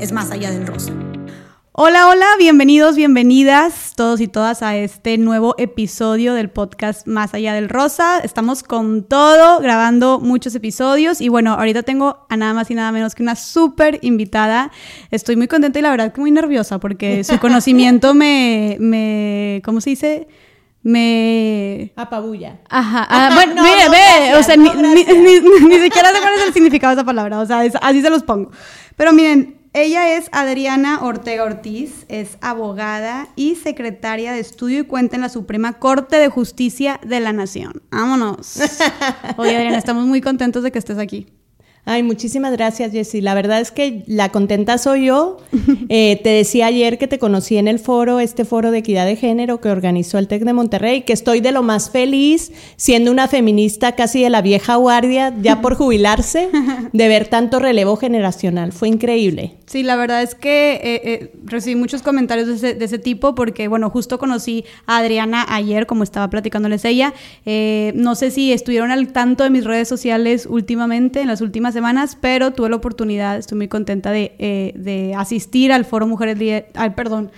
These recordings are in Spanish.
es Más Allá del Rosa. Hola, hola, bienvenidos, bienvenidas todos y todas a este nuevo episodio del podcast Más Allá del Rosa. Estamos con todo, grabando muchos episodios y bueno, ahorita tengo a nada más y nada menos que una súper invitada. Estoy muy contenta y la verdad que muy nerviosa porque su conocimiento me, me, ¿cómo se dice? me apabulla. Ajá. Ah, bueno, no, ve, ve, o sea, ni, ni, siquiera sé cuál es el significado de esa palabra, o sea, así se los pongo. Pero miren, ella es Adriana Ortega Ortiz, es abogada y secretaria de estudio y cuenta en la Suprema Corte de Justicia de la Nación. Vámonos. Oye, Adriana, estamos muy contentos de que estés aquí. Ay, muchísimas gracias, Jessy. La verdad es que la contenta soy yo. Eh, te decía ayer que te conocí en el foro, este foro de equidad de género que organizó el TEC de Monterrey, que estoy de lo más feliz, siendo una feminista casi de la vieja guardia, ya por jubilarse, de ver tanto relevo generacional. Fue increíble. Sí, la verdad es que eh, eh, recibí muchos comentarios de ese, de ese, tipo porque, bueno, justo conocí a Adriana ayer, como estaba platicándoles ella. no sé si estuvieron al tanto de mis redes sociales últimamente, en las últimas semanas, pero tuve la oportunidad, estoy muy contenta de, eh, de asistir al Foro Mujeres, ay, perdón,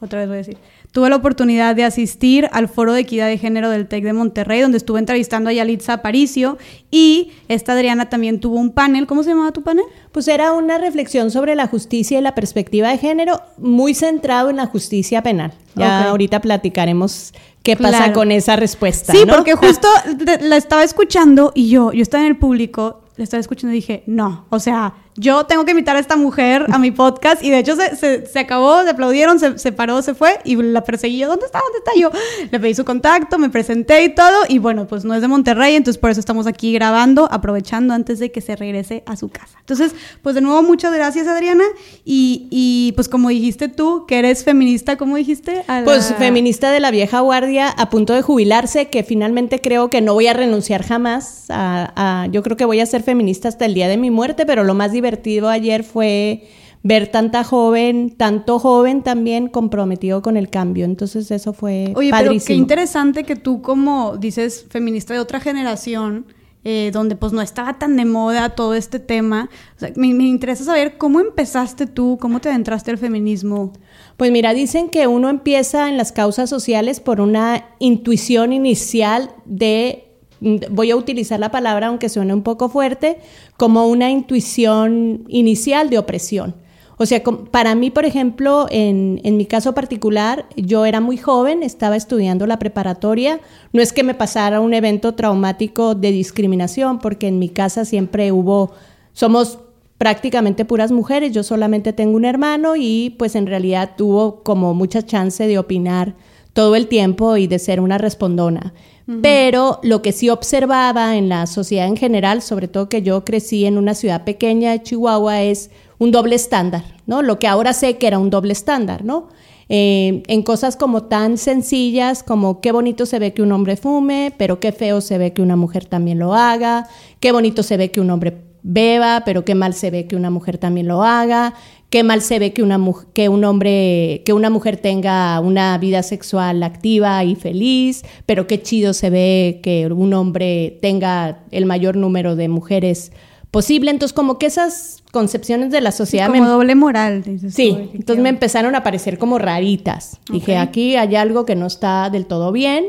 otra vez voy a decir, tuve la oportunidad de asistir al Foro de Equidad de Género del TEC de Monterrey, donde estuve entrevistando a Yalitza Aparicio y esta Adriana también tuvo un panel. ¿Cómo se llamaba tu panel? Pues era una reflexión sobre la justicia y la perspectiva de género, muy centrado en la justicia penal. Ya ahorita platicaremos qué pasa con esa respuesta. Sí, porque justo la estaba escuchando y yo, yo estaba en el público le estaba escuchando y dije, no, o sea, yo tengo que invitar a esta mujer a mi podcast y de hecho se, se, acabó, le aplaudieron, se, se, paró, se fue y la perseguí yo, ¿dónde está? ¿Dónde está yo? Le pedí su contacto, me presenté y todo y bueno, pues no es de Monterrey, entonces por eso estamos aquí grabando, aprovechando antes de que se regrese a su casa. Entonces, pues de nuevo muchas gracias Adriana y, y pues como dijiste tú, que eres feminista, ¿cómo dijiste? Pues feminista de la vieja guardia a punto de jubilarse, que finalmente creo que no voy a renunciar jamás a, a yo creo que voy a ser feminista hasta el día de mi muerte, pero lo más divertido divertido ayer fue ver tanta joven, tanto joven también comprometido con el cambio. Entonces eso fue Oye, pero qué interesante que tú como dices feminista de otra generación, eh, donde pues no estaba tan de moda todo este tema. me, me, interesa saber cómo empezaste tú, cómo te adentraste al feminismo. Pues mira, dicen que uno empieza en las causas sociales por una intuición inicial de voy a utilizar la palabra, aunque suene un poco fuerte, como una intuición inicial de opresión. O sea, para mí, por ejemplo, en, en, mi caso particular, yo era muy joven, estaba estudiando la preparatoria. No es que me pasara un evento traumático de discriminación, porque en mi casa siempre hubo, somos prácticamente puras mujeres, yo solamente tengo un hermano y pues en realidad tuvo como mucha chance de opinar todo el tiempo y de ser una respondona. Pero lo que sí observaba en la sociedad en general, sobre todo que yo crecí en una ciudad pequeña de Chihuahua, es un doble estándar, ¿no? Lo que ahora sé que era un doble estándar, ¿no? Eh, en cosas como tan sencillas como qué bonito se ve que un hombre fume, pero qué feo se ve que una mujer también lo haga, qué bonito se ve que un hombre beba, pero qué mal se ve que una mujer también lo haga, qué mal se ve que una, que un hombre, que una mujer tenga una vida sexual activa y feliz, pero qué chido se ve que un hombre tenga el mayor número de mujeres posible. Entonces, como que esas concepciones de la sociedad... como doble moral. sí, entonces me empezaron a parecer como raritas. Dije, aquí hay algo que no está del todo bien.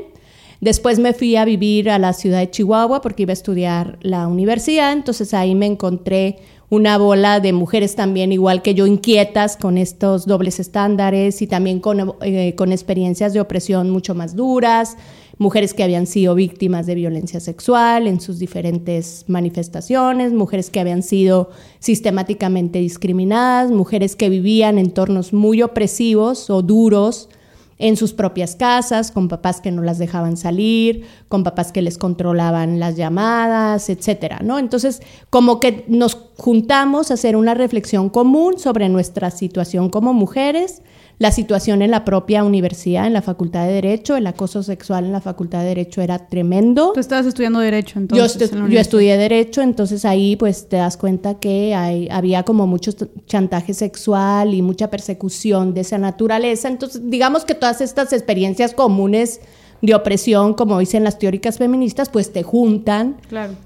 Después me fui a vivir a la ciudad de Chihuahua porque iba a estudiar la universidad, entonces ahí me encontré una bola de mujeres también igual que yo inquietas con estos dobles estándares y también con, eh, con, experiencias de opresión mucho más duras, mujeres que habían sido víctimas de violencia sexual en sus diferentes manifestaciones, mujeres que habían sido sistemáticamente discriminadas, mujeres que vivían en entornos muy opresivos o duros en sus propias casas, con papás que no las dejaban salir, con papás que les controlaban las llamadas, etcétera, ¿no? Entonces, como que nos juntamos a hacer una reflexión común sobre nuestra situación como mujeres, la situación en la propia universidad, en la Facultad de Derecho, el acoso sexual en la Facultad de Derecho era tremendo. Tú estabas estudiando Derecho entonces. Yo, yo estudié Derecho, entonces ahí pues te das cuenta que hay, había como mucho chantaje sexual y mucha persecución de esa naturaleza. Entonces, digamos que todas estas experiencias comunes de opresión, como dicen las teóricas feministas, pues te juntan,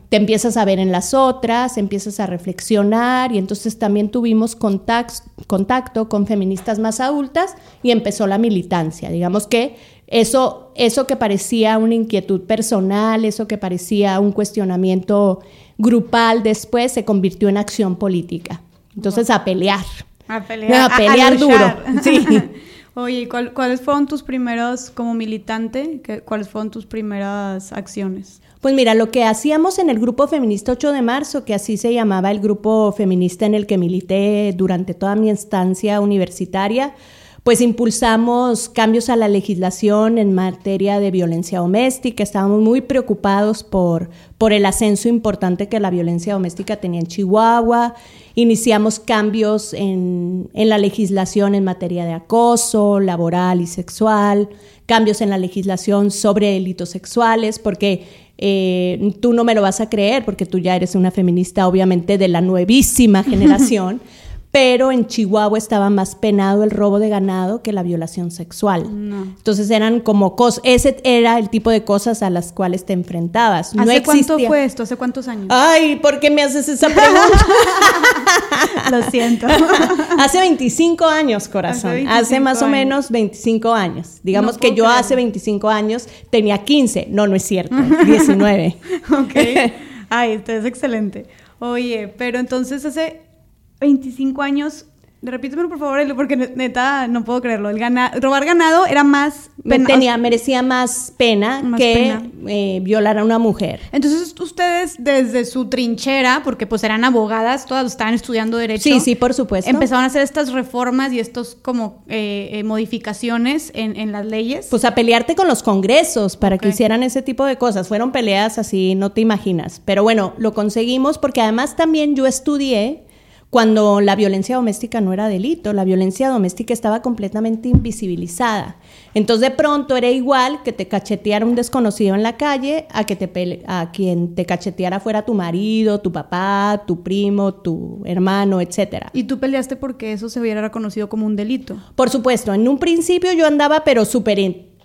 te empiezas a ver en las otras, empiezas a reflexionar y entonces también tuvimos contacto con feministas más adultas y empezó la militancia. Digamos que eso, eso que parecía una inquietud personal, eso que parecía un cuestionamiento grupal, después se convirtió en acción política. Entonces a pelear. A pelear. A pelear duro. Sí. Oye, ¿cuáles fueron tus primeros, como militante, cuáles fueron tus primeras acciones? Pues mira, lo que hacíamos en el grupo feminista 8 de marzo, que así se llamaba el grupo feminista en el que milité durante toda mi estancia universitaria, pues impulsamos cambios a la legislación en materia de violencia doméstica. Estábamos muy preocupados por, por el ascenso importante que la violencia doméstica tenía en Chihuahua Iniciamos cambios en, la legislación en materia de acoso, laboral y sexual, cambios en la legislación sobre delitos sexuales, porque eh, tú no me lo vas a creer, porque tú ya eres una feminista obviamente de la nuevísima generación. Pero en Chihuahua estaba más penado el robo de ganado que la violación sexual. Entonces eran como cosas, ese era el tipo de cosas a las cuales te enfrentabas. ¿Hace cuánto fue esto? ¿Hace cuántos años? Ay, ¿por qué me haces esa pregunta? Lo siento. hace 25 años, corazón. Hace, más o menos 25 años. Digamos que yo hace 25 años tenía 15. No, no es cierto. 19. ok. Ay, esto es excelente. Oye, pero entonces hace 25 años. Repítemelo por favor, porque neta no puedo creerlo. El robar ganado era más pena. Tenía, merecía más pena que eh, violar a una mujer. Entonces ustedes desde su trinchera, porque pues eran abogadas, todas estaban estudiando derecho. Sí, sí, por supuesto. Empezaron a hacer estas reformas y estos como eh, eh, modificaciones en, las leyes. Pues a pelearte con los congresos para que hicieran ese tipo de cosas. Fueron peleas así, no te imaginas. Pero bueno, lo conseguimos porque además también yo estudié cuando la violencia doméstica no era delito, la violencia doméstica estaba completamente invisibilizada. Entonces de pronto era igual que te cacheteara un desconocido en la calle a que te a quien te cacheteara fuera tu marido, tu papá, tu primo, tu hermano, etcétera. ¿Y tú peleaste porque eso se hubiera reconocido como un delito? Por supuesto, en un principio yo andaba pero súper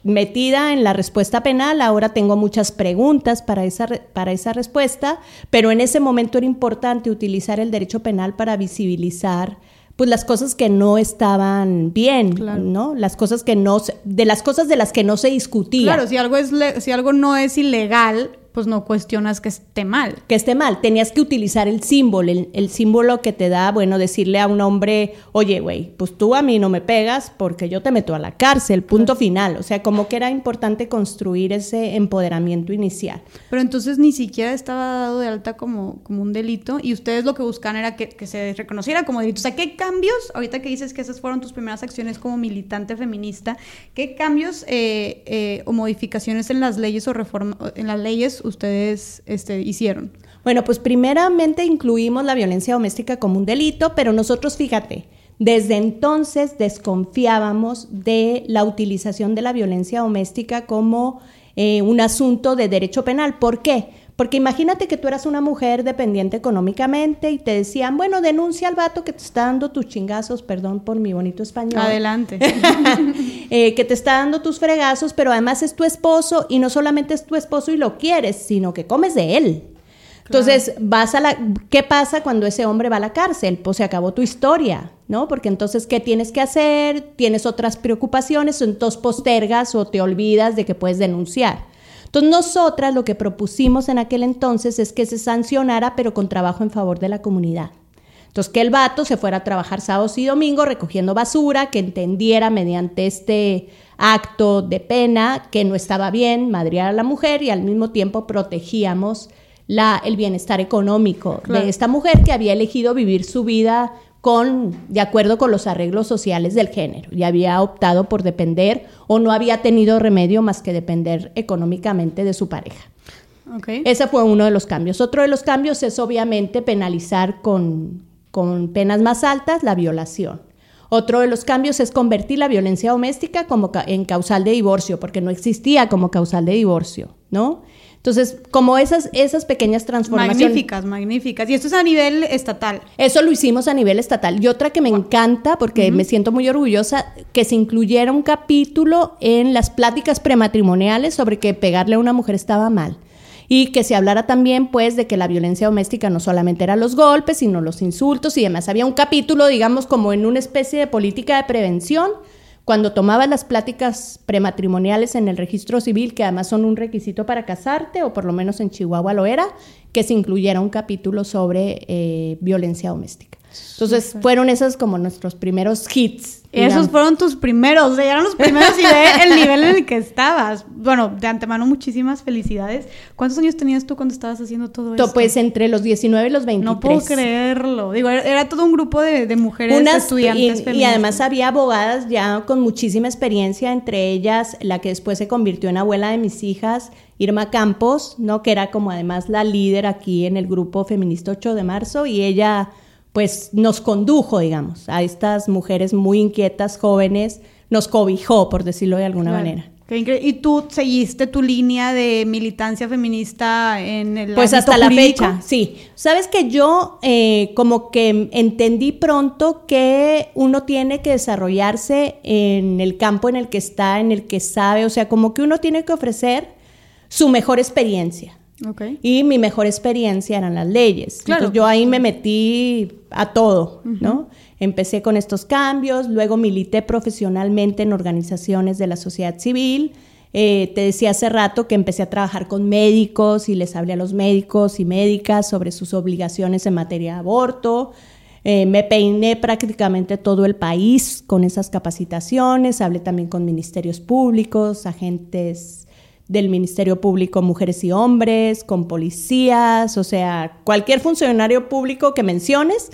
metida en la respuesta penal, ahora tengo muchas preguntas para esa, para esa respuesta, pero en ese momento era importante utilizar el derecho penal para visibilizar pues las cosas que no estaban bien, ¿no? Las cosas que no de las cosas de las que no se discutía. Claro, si algo es si algo no es ilegal, pues no cuestionas que esté mal. Que esté mal. Tenías que utilizar el símbolo, el, símbolo que te da, bueno, decirle a un hombre, oye, güey, pues tú a mí no me pegas porque yo te meto a la cárcel, punto final. O sea, como que era importante construir ese empoderamiento inicial. Pero entonces ni siquiera estaba dado de alta como, como un delito y ustedes lo que buscan era que, se reconociera como delito. O sea, ¿qué cambios, ahorita que dices que esas fueron tus primeras acciones como militante feminista, qué cambios eh, eh, o modificaciones en las leyes o reforma, en las leyes ustedes este, hicieron? Bueno, pues primeramente incluimos la violencia doméstica como un delito, pero nosotros, fíjate, desde entonces desconfiábamos de la utilización de la violencia doméstica como eh, un asunto de derecho penal. ¿Por qué? Porque imagínate que tú eras una mujer dependiente económicamente y te decían, bueno, denuncia al vato que te está dando tus chingazos, perdón por mi bonito español. Adelante. Eh, que te está dando tus fregazos, pero además es tu esposo y no solamente es tu esposo y lo quieres, sino que comes de él. Entonces, vas a la ¿qué pasa cuando ese hombre va a la cárcel? Pues se acabó tu historia, ¿no? Porque entonces ¿qué tienes que hacer? Tienes otras preocupaciones, entonces postergas o te olvidas de que puedes denunciar. Entonces, nosotras lo que propusimos en aquel entonces es que se sancionara, pero con trabajo en favor de la comunidad. Entonces, que el vato se fuera a trabajar sábados y domingos recogiendo basura, que entendiera mediante este acto de pena que no estaba bien madrear a la mujer y al mismo tiempo protegíamos la, el bienestar económico de esta mujer que había elegido vivir su vida con, de acuerdo con los arreglos sociales del género y había optado por depender o no había tenido remedio más que depender económicamente de su pareja. Okay. Ese fue uno de los cambios. Otro de los cambios es obviamente penalizar con, con penas más altas la violación. Otro de los cambios es convertir la violencia doméstica como en causal de divorcio, porque no existía como causal de divorcio, ¿no? Entonces, como esas, esas pequeñas transformaciones. Magníficas, magníficas. Y esto es a nivel estatal. Eso lo hicimos a nivel estatal. Y otra que me encanta, porque me siento muy orgullosa, que se incluyera un capítulo en las pláticas prematrimoniales sobre que pegarle a una mujer estaba mal. Y que se hablara también, pues, de que la violencia doméstica no solamente eran los golpes, sino los insultos y demás. Había un capítulo, digamos, como en una especie de política de prevención cuando tomabas las pláticas prematrimoniales en el registro civil, que además son un requisito para casarte, o por lo menos en Chihuahua lo era, que se incluyera un capítulo sobre eh, violencia doméstica. Entonces fueron esos como nuestros primeros hits. Esos fueron tus primeros, eran los primeros y ve el nivel en el que estabas. Bueno, de antemano muchísimas felicidades. ¿Cuántos años tenías tú cuando estabas haciendo todo esto? Pues entre los 19 y los 23. No puedo creerlo. Digo, era, todo un grupo de, mujeres estudiantes y, y además había abogadas ya con muchísima experiencia, entre ellas la que después se convirtió en abuela de mis hijas, Irma Campos, ¿no? Que era como además la líder aquí en el grupo feminista 8 de marzo y ella pues nos condujo, digamos, a estas mujeres muy inquietas, jóvenes, nos cobijó, por decirlo de alguna manera. ¿Y tú seguiste tu línea de militancia feminista en el Pues hasta la fecha, sí. Sabes que yo eh, como que entendí pronto que uno tiene que desarrollarse en el campo en el que está, en el que sabe, o sea, como que uno tiene que ofrecer su mejor experiencia. Y mi mejor experiencia eran las leyes. Entonces yo ahí me metí a todo, ¿no? Empecé con estos cambios, luego milité profesionalmente en organizaciones de la sociedad civil. Eh, te decía hace rato que empecé a trabajar con médicos y les hablé a los médicos y médicas sobre sus obligaciones en materia de aborto. Eh, me peiné prácticamente todo el país con esas capacitaciones, hablé también con ministerios públicos, agentes del Ministerio Público Mujeres y Hombres, con policías, o sea, cualquier funcionario público que menciones,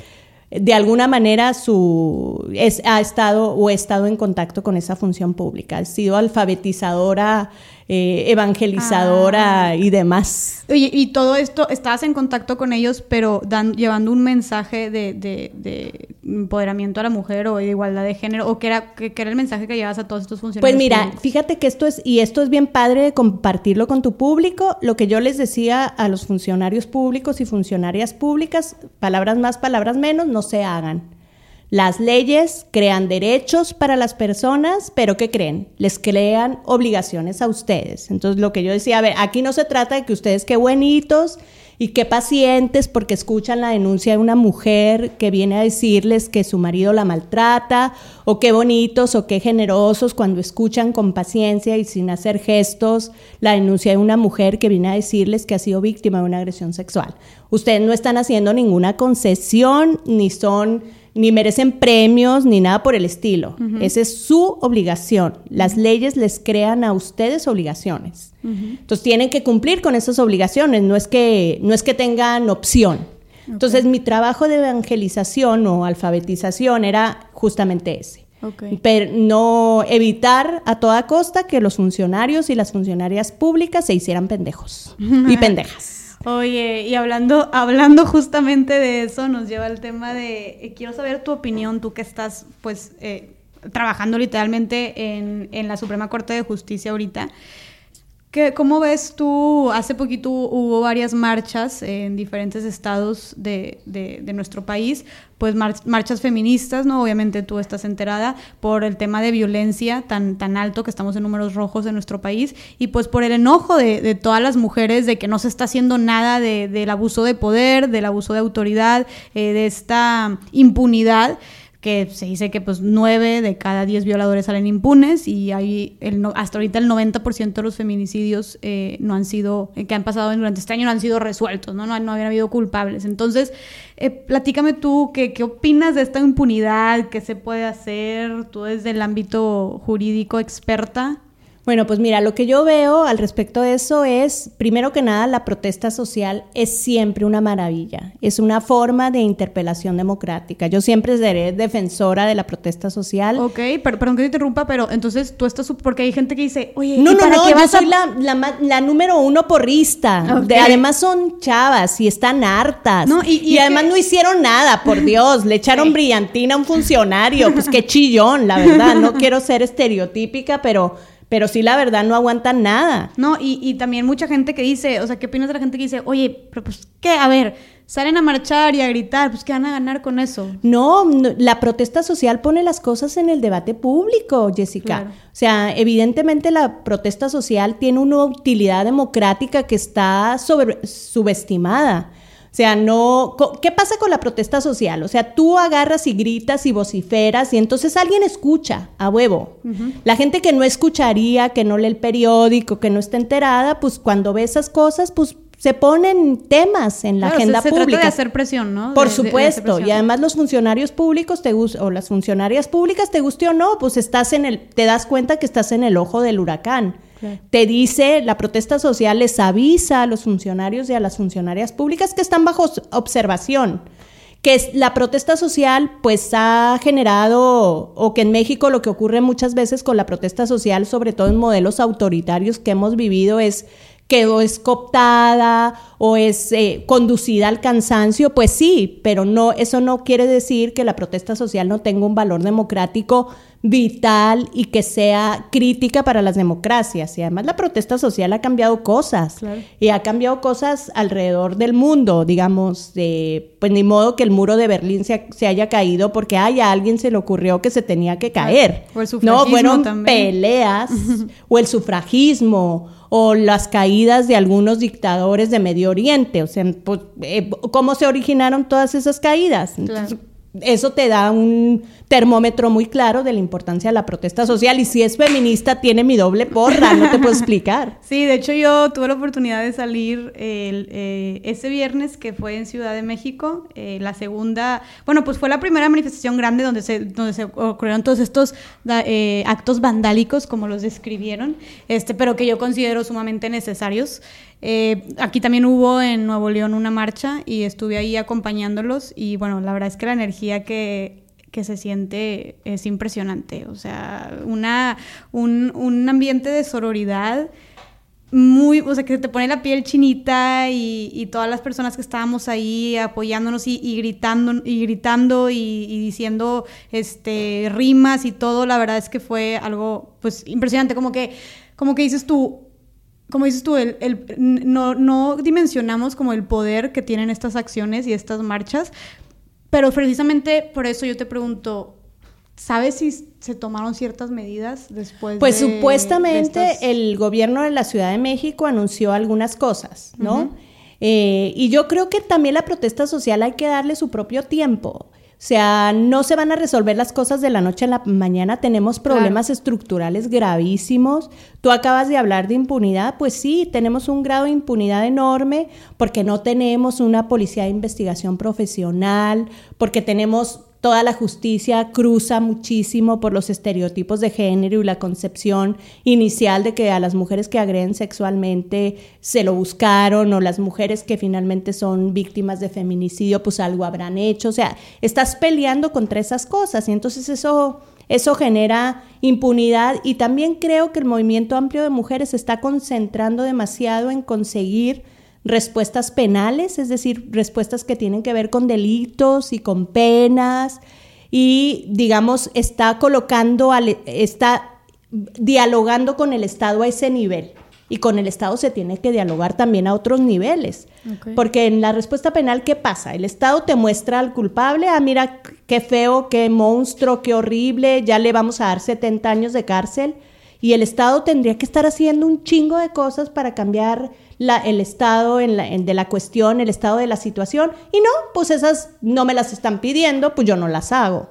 de alguna manera su, ha estado o ha estado en contacto con esa función pública, ha sido alfabetizadora eh, evangelizadora ah. y demás. Oye, y todo esto, estabas en contacto con ellos, pero dan, llevando un mensaje de, de, empoderamiento a la mujer o de igualdad de género, o qué era, que, era el mensaje que llevas a todos estos funcionarios. Pues mira, fíjate que esto es, y esto es bien padre de compartirlo con tu público, lo que yo les decía a los funcionarios públicos y funcionarias públicas, palabras más, palabras menos, no se hagan. Las leyes crean derechos para las personas, pero ¿qué creen? Les crean obligaciones a ustedes. Entonces, lo que yo decía, a ver, aquí no se trata de que ustedes qué buenitos y qué pacientes porque escuchan la denuncia de una mujer que viene a decirles que su marido la maltrata, o qué bonitos o qué generosos cuando escuchan con paciencia y sin hacer gestos la denuncia de una mujer que viene a decirles que ha sido víctima de una agresión sexual. Ustedes no están haciendo ninguna concesión ni son ni merecen premios ni nada por el estilo. Esa es su obligación. Las leyes les crean a ustedes obligaciones. Entonces tienen que cumplir con esas obligaciones, no es que, no es que tengan opción. Entonces mi trabajo de evangelización o alfabetización era justamente ese. Pero no evitar a toda costa que los funcionarios y las funcionarias públicas se hicieran pendejos y pendejas. Oye, y hablando, hablando justamente de eso, nos lleva al tema de, eh, quiero saber tu opinión, tú que estás pues eh, trabajando literalmente en, en la Suprema Corte de Justicia ahorita. ¿Qué, ¿Cómo ves tú? Hace poquito hubo varias marchas en diferentes estados de, nuestro país, pues marchas feministas, ¿no? Obviamente tú estás enterada por el tema de violencia tan, tan alto que estamos en números rojos en nuestro país y pues por el enojo de, de todas las mujeres de que no se está haciendo nada del abuso de poder, del abuso de autoridad, eh, de esta impunidad que se dice que pues nueve de cada diez violadores salen impunes y hay el, hasta ahorita el 90% de los feminicidios eh, no han sido, eh, que han pasado durante este año no han sido resueltos, no, no, no habían habido culpables. Entonces, eh, platícame tú, ¿qué, ¿qué opinas de esta impunidad? ¿Qué se puede hacer? Tú desde el ámbito jurídico experta. Bueno, pues mira, lo que yo veo al respecto de eso es, primero que nada, la protesta social es siempre una maravilla, es una forma de interpelación democrática. Yo siempre seré defensora de la protesta social. Ok, perdón que te interrumpa, pero entonces tú estás, porque hay gente que dice, oye, no, no, no, yo soy la, número uno porrista. además son chavas y están hartas. y, además no hicieron nada, por Dios, le echaron brillantina a un funcionario, pues qué chillón, la verdad, no quiero ser estereotípica, pero pero sí la verdad no aguantan nada. No, y, y, también mucha gente que dice, o sea, ¿qué opinas de la gente que dice, oye, pero pues, ¿qué? A ver, salen a marchar y a gritar, pues, ¿qué van a ganar con eso? No, la protesta social pone las cosas en el debate público, Jessica. O sea, evidentemente la protesta social tiene una utilidad democrática que está sobre, subestimada. O sea, no, ¿qué pasa con la protesta social? O sea, tú agarras y gritas y vociferas y entonces alguien escucha a huevo. La gente que no escucharía, que no lee el periódico, que no está enterada, pues cuando ve esas cosas, pues se ponen temas en la agenda pública. Se trata de hacer presión, ¿no? Por supuesto, y además los funcionarios públicos te o las funcionarias públicas te guste o no, pues estás en el te das cuenta que estás en el ojo del huracán. Te dice, la protesta social les avisa a los funcionarios y a las funcionarias públicas que están bajo observación que la protesta social pues ha generado, o que en México lo que ocurre muchas veces con la protesta social, sobre todo en modelos autoritarios que hemos vivido, es que o es cooptada o es conducida al cansancio, pues sí, pero no, eso no quiere decir que la protesta social no tenga un valor democrático vital y que sea crítica para las democracias. Y además la protesta social ha cambiado cosas y ha cambiado cosas alrededor del mundo, digamos, de, pues ni modo que el muro de Berlín se, haya caído porque ay, a alguien se le ocurrió que se tenía que caer. O el no, fueron peleas o el sufragismo o las caídas de algunos dictadores de Medio Oriente, o sea, pues, eh, ¿cómo se originaron todas esas caídas? Eso te da un termómetro muy claro de la importancia de la protesta social y si es feminista tiene mi doble porra, no te puedo explicar. Sí, de hecho yo tuve la oportunidad de salir eh, ese viernes que fue en Ciudad de México, eh, la segunda, bueno, pues fue la primera manifestación grande donde se, donde se ocurrieron todos estos eh, actos vandálicos como los describieron, este, pero que yo considero sumamente necesarios. Aquí también hubo en Nuevo León una marcha y estuve ahí acompañándolos y bueno, la verdad es que la energía que que se siente es impresionante. O sea, una, un, ambiente de sororidad muy, o sea, que te pone la piel chinita y, todas las personas que estábamos ahí apoyándonos y, gritando y gritando y, diciendo este rimas y todo, la verdad es que fue algo pues impresionante, como que, como que dices tú, como dices tú, el, no, no dimensionamos como el poder que tienen estas acciones y estas marchas, pero precisamente por eso yo te pregunto, ¿sabes si se tomaron ciertas medidas después pues supuestamente el gobierno de la Ciudad de México anunció algunas cosas, ¿no? Eh, y yo creo que también la protesta social hay que darle su propio tiempo. O sea, no se van a resolver las cosas de la noche a la mañana. Tenemos problemas estructurales gravísimos. Tú acabas de hablar de impunidad. Pues sí, tenemos un grado de impunidad enorme porque no tenemos una policía de investigación profesional, porque tenemos Toda la justicia cruza muchísimo por los estereotipos de género y la concepción inicial de que a las mujeres que agreden sexualmente se lo buscaron o las mujeres que finalmente son víctimas de feminicidio pues algo habrán hecho. O sea, estás peleando contra esas cosas y entonces eso, eso genera impunidad y también creo que el movimiento amplio de mujeres se está concentrando demasiado en conseguir respuestas penales, es decir, respuestas que tienen que ver con delitos y con penas y digamos está colocando, está dialogando con el Estado a ese nivel. Y con el Estado se tiene que dialogar también a otros niveles. Porque en la respuesta penal, ¿qué pasa? El Estado te muestra al culpable, ah, mira qué feo, qué monstruo, qué horrible, ya le vamos a dar 70 años de cárcel. Y el Estado tendría que estar haciendo un chingo de cosas para cambiar el estado de la cuestión, el estado de la situación, y no, pues esas no me las están pidiendo, pues yo no las hago.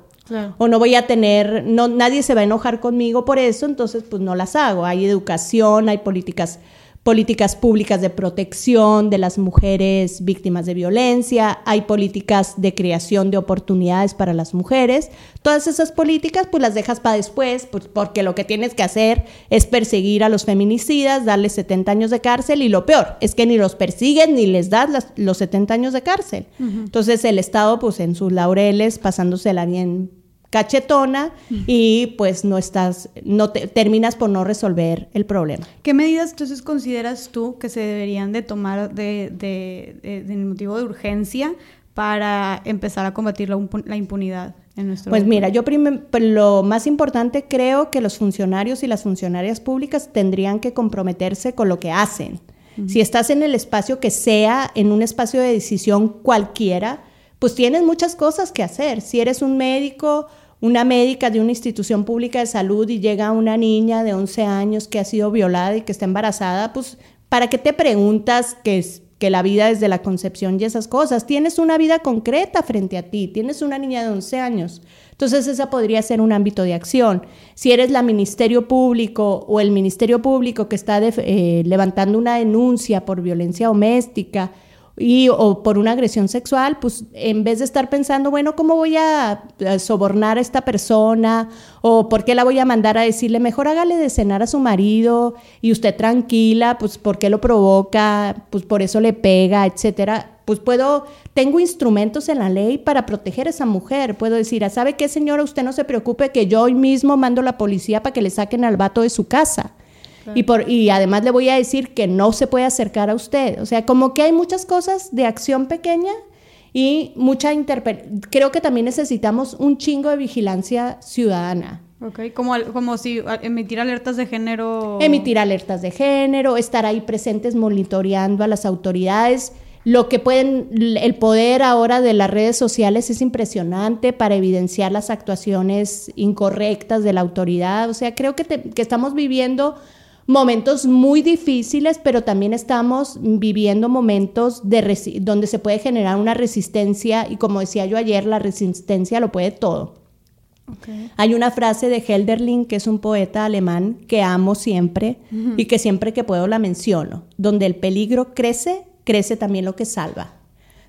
O no voy a tener, no, nadie se va a enojar conmigo por eso, entonces pues no las hago. Hay educación, hay políticas políticas públicas de protección de las mujeres víctimas de violencia, hay políticas de creación de oportunidades para las mujeres. Todas esas políticas pues las dejas para después, pues, porque lo que tienes que hacer es perseguir a los feminicidas, darles 70 años de cárcel y lo peor es que ni los persigues ni les das los 70 años de cárcel. Entonces el Estado pues en sus laureles pasándosela bien cachetona y pues no estás, no te, terminas por no resolver el problema. ¿Qué medidas entonces consideras tú que se deberían de tomar de, de, de, motivo de urgencia para empezar a combatir la, impunidad en nuestro Pues mira, yo pues, lo más importante creo que los funcionarios y las funcionarias públicas tendrían que comprometerse con lo que hacen. Si estás en el espacio que sea, en un espacio de decisión cualquiera, pues tienes muchas cosas que hacer. Si eres un médico, una médica de una institución pública de salud y llega una niña de 11 años que ha sido violada y que está embarazada, pues ¿para qué te preguntas que, que la vida desde la concepción y esas cosas? Tienes una vida concreta frente a ti, tienes una niña de 11 años. Entonces esa podría ser un ámbito de acción. Si eres la Ministerio Público o el Ministerio Público que está eh, levantando una denuncia por violencia doméstica, y o por una agresión sexual, pues en vez de estar pensando, bueno, ¿cómo voy a, sobornar a esta persona? ¿O por qué la voy a mandar a decirle, mejor hágale de cenar a su marido y usted tranquila, pues por qué lo provoca, pues por eso le pega, etcétera? Pues puedo, tengo instrumentos en la ley para proteger a esa mujer. Puedo decir, ah, ¿sabe qué, señora? Usted no se preocupe que yo hoy mismo mando a la policía para que le saquen al vato de su casa. Y, por, y además le voy a decir que no se puede acercar a usted. O sea, como que hay muchas cosas de acción pequeña y mucha Creo que también necesitamos un chingo de vigilancia ciudadana. Ok, como, como si emitir alertas de género. Emitir alertas de género, estar ahí presentes monitoreando a las autoridades. Lo que pueden, el poder ahora de las redes sociales es impresionante para evidenciar las actuaciones incorrectas de la autoridad. O sea, creo que, que estamos viviendo momentos muy difíciles, pero también estamos viviendo momentos de donde se puede generar una resistencia y como decía yo ayer, la resistencia lo puede todo. Hay una frase de Helderling, que es un poeta alemán que amo siempre y que siempre que puedo la menciono, donde el peligro crece, crece también lo que salva.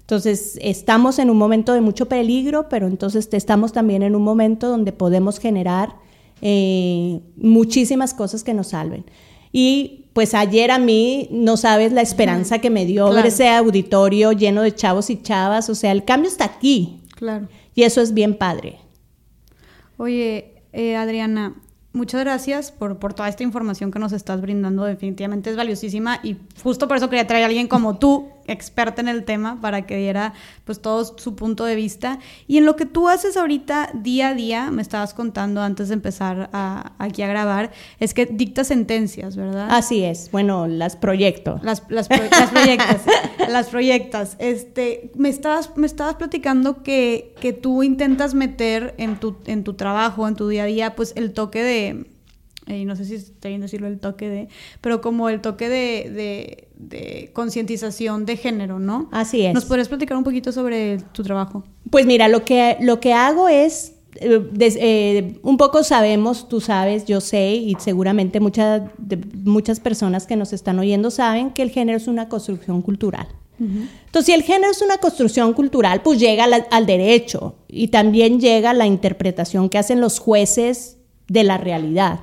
Entonces, estamos en un momento de mucho peligro, pero entonces estamos también en un momento donde podemos generar eh, muchísimas cosas que nos salven. Y pues ayer a mí, no sabes la esperanza que me dio ver ese auditorio lleno de chavos y chavas. O sea, el cambio está aquí. Claro. Y eso es bien padre. Oye, eh, Adriana, muchas gracias por, por, toda esta información que nos estás brindando. Definitivamente es valiosísima y justo por eso quería traer a alguien como tú experta en el tema para que diera pues todo su punto de vista. Y en lo que tú haces ahorita día a día, me estabas contando antes de empezar aquí a grabar, es que dictas sentencias, ¿verdad? Así es, bueno, las proyecto. Las, las, las proyectas, las proyectas. Este, me estabas, me estabas platicando que, que tú intentas meter en tu, en tu trabajo, en tu día a día, pues el toque de y no sé si está bien decirlo el toque de, pero como el toque de, de, concientización de género, ¿no? Así es. ¿Nos podrías platicar un poquito sobre tu trabajo? Pues mira, lo que, lo que hago es, eh, eh, un poco sabemos, tú sabes, yo sé, y seguramente muchas, muchas personas que nos están oyendo saben que el género es una construcción cultural. Entonces, si el género es una construcción cultural, pues llega al derecho y también llega la interpretación que hacen los jueces de la realidad.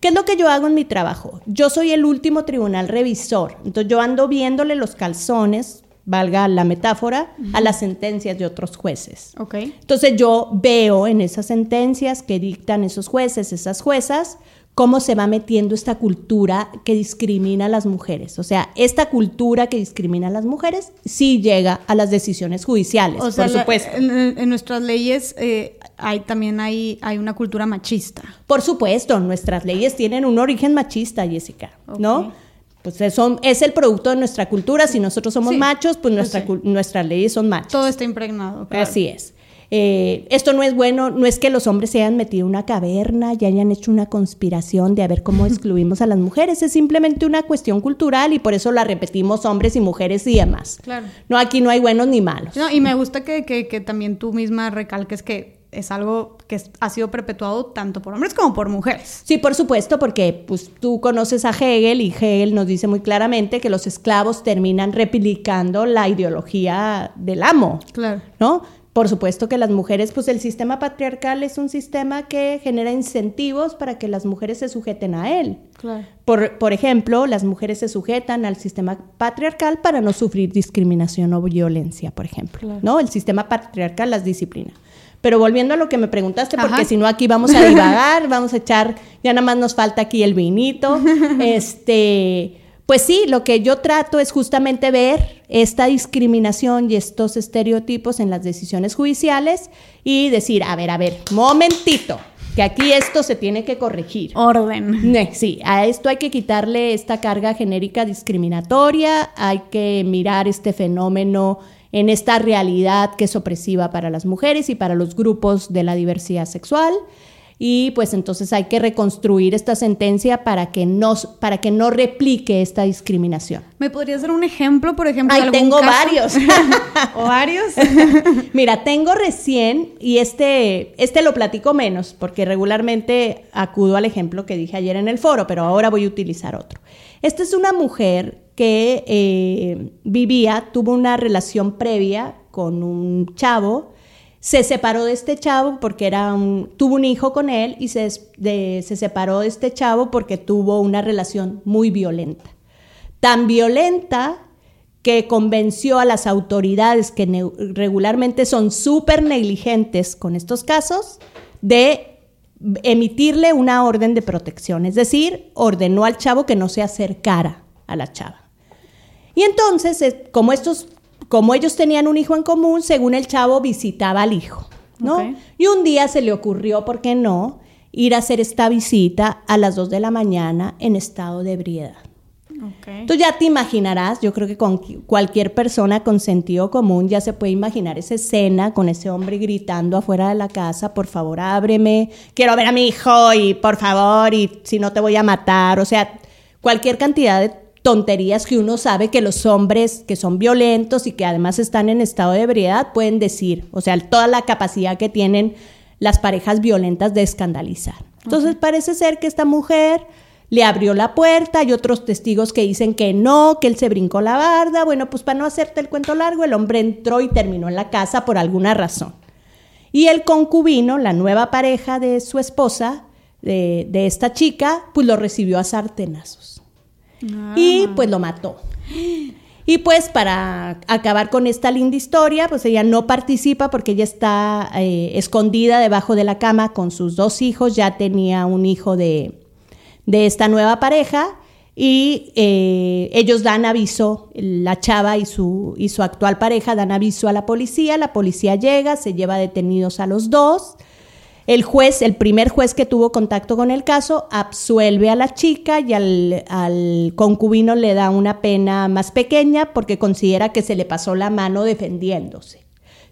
¿Qué es lo que yo hago en mi trabajo? Yo soy el último tribunal revisor, entonces yo ando viéndole los calzones, valga la metáfora, a las sentencias de otros jueces. Okay. Entonces yo veo en esas sentencias que dictan esos jueces, esas juezas, cómo se va metiendo esta cultura que discrimina a las mujeres. O sea, esta cultura que discrimina a las mujeres sí llega a las decisiones judiciales, por supuesto. en, nuestras leyes eh, hay, también hay, hay una cultura machista. Por supuesto, nuestras leyes tienen un origen machista, Jessica, ¿no? Pues eso es el producto de nuestra cultura. Si nosotros somos machos, pues, nuestra, nuestras leyes son machos. Todo está impregnado. Así es. Eh, esto no es bueno, no es que los hombres se hayan metido en una caverna y hayan hecho una conspiración de a ver cómo excluimos a las mujeres, es simplemente una cuestión cultural y por eso la repetimos hombres y mujeres y demás. Claro. No, aquí no hay buenos ni malos. No, y me gusta que, que, que también tú misma recalques que es algo que ha sido perpetuado tanto por hombres como por mujeres. Sí, por supuesto, porque pues, tú conoces a Hegel y Hegel nos dice muy claramente que los esclavos terminan replicando la ideología del amo. Claro. ¿No? Por supuesto que las mujeres, pues el sistema patriarcal es un sistema que genera incentivos para que las mujeres se sujeten a él. Claro. Por, por ejemplo, las mujeres se sujetan al sistema patriarcal para no sufrir discriminación o violencia, por ejemplo. Claro. ¿No? El sistema patriarcal las disciplina. Pero volviendo a lo que me preguntaste, porque Ajá. si no aquí vamos a divagar, vamos a echar, ya nada más nos falta aquí el vinito. Este, pues sí, lo que yo trato es justamente ver esta discriminación y estos estereotipos en las decisiones judiciales y decir, a ver, a ver, momentito, que aquí esto se tiene que corregir. Orden. Sí, a esto hay que quitarle esta carga genérica discriminatoria, hay que mirar este fenómeno en esta realidad que es opresiva para las mujeres y para los grupos de la diversidad sexual. Y pues entonces hay que reconstruir esta sentencia para que no, para que no replique esta discriminación. ¿Me podrías dar un ejemplo, por ejemplo? de Ay, algún tengo caso? varios. ¿O varios? Mira, tengo recién, y este, este lo platico menos, porque regularmente acudo al ejemplo que dije ayer en el foro, pero ahora voy a utilizar otro. Esta es una mujer que eh, vivía, tuvo una relación previa con un chavo, se separó de este chavo porque era un, tuvo un hijo con él y se, se separó de este chavo porque tuvo una relación muy violenta. Tan violenta que convenció a las autoridades que regularmente son súper negligentes con estos casos de emitirle una orden de protección, es decir, ordenó al chavo que no se acercara a la chava. Y entonces, eh, como estos, como ellos tenían un hijo en común, según el chavo visitaba al hijo, ¿no? Y un día se le ocurrió, ¿por qué no?, ir a hacer esta visita a las 2 de la mañana en estado de ebriedad. Tú ya te imaginarás, yo creo que con qui- cualquier persona con sentido común ya se puede imaginar esa escena con ese hombre gritando afuera de la casa, por favor ábreme, quiero ver a mi hijo y por favor y si no te voy a matar, o sea, cualquier cantidad de tonterías que uno sabe que los hombres que son violentos y que además están en estado de ebriedad pueden decir, o sea, toda la capacidad que tienen las parejas violentas de escandalizar. Entonces parece ser que esta mujer le abrió la puerta, hay otros testigos que dicen que no, que él se brincó la barda. Bueno, pues para no hacerte el cuento largo, el hombre entró y terminó en la casa por alguna razón. Y el concubino, la nueva pareja de su esposa, de, de esta chica, pues lo recibió a sartenazos. Y pues lo mató. Y pues para acabar con esta linda historia, pues ella no participa porque ella está eh, escondida debajo de la cama con sus dos hijos, ya tenía un hijo de, de esta nueva pareja y eh, ellos dan aviso, la chava y su, y su actual pareja dan aviso a la policía, la policía llega, se lleva detenidos a los dos. El juez, el primer juez que tuvo contacto con el caso, absuelve a la chica y al, al concubino le da una pena más pequeña porque considera que se le pasó la mano defendiéndose.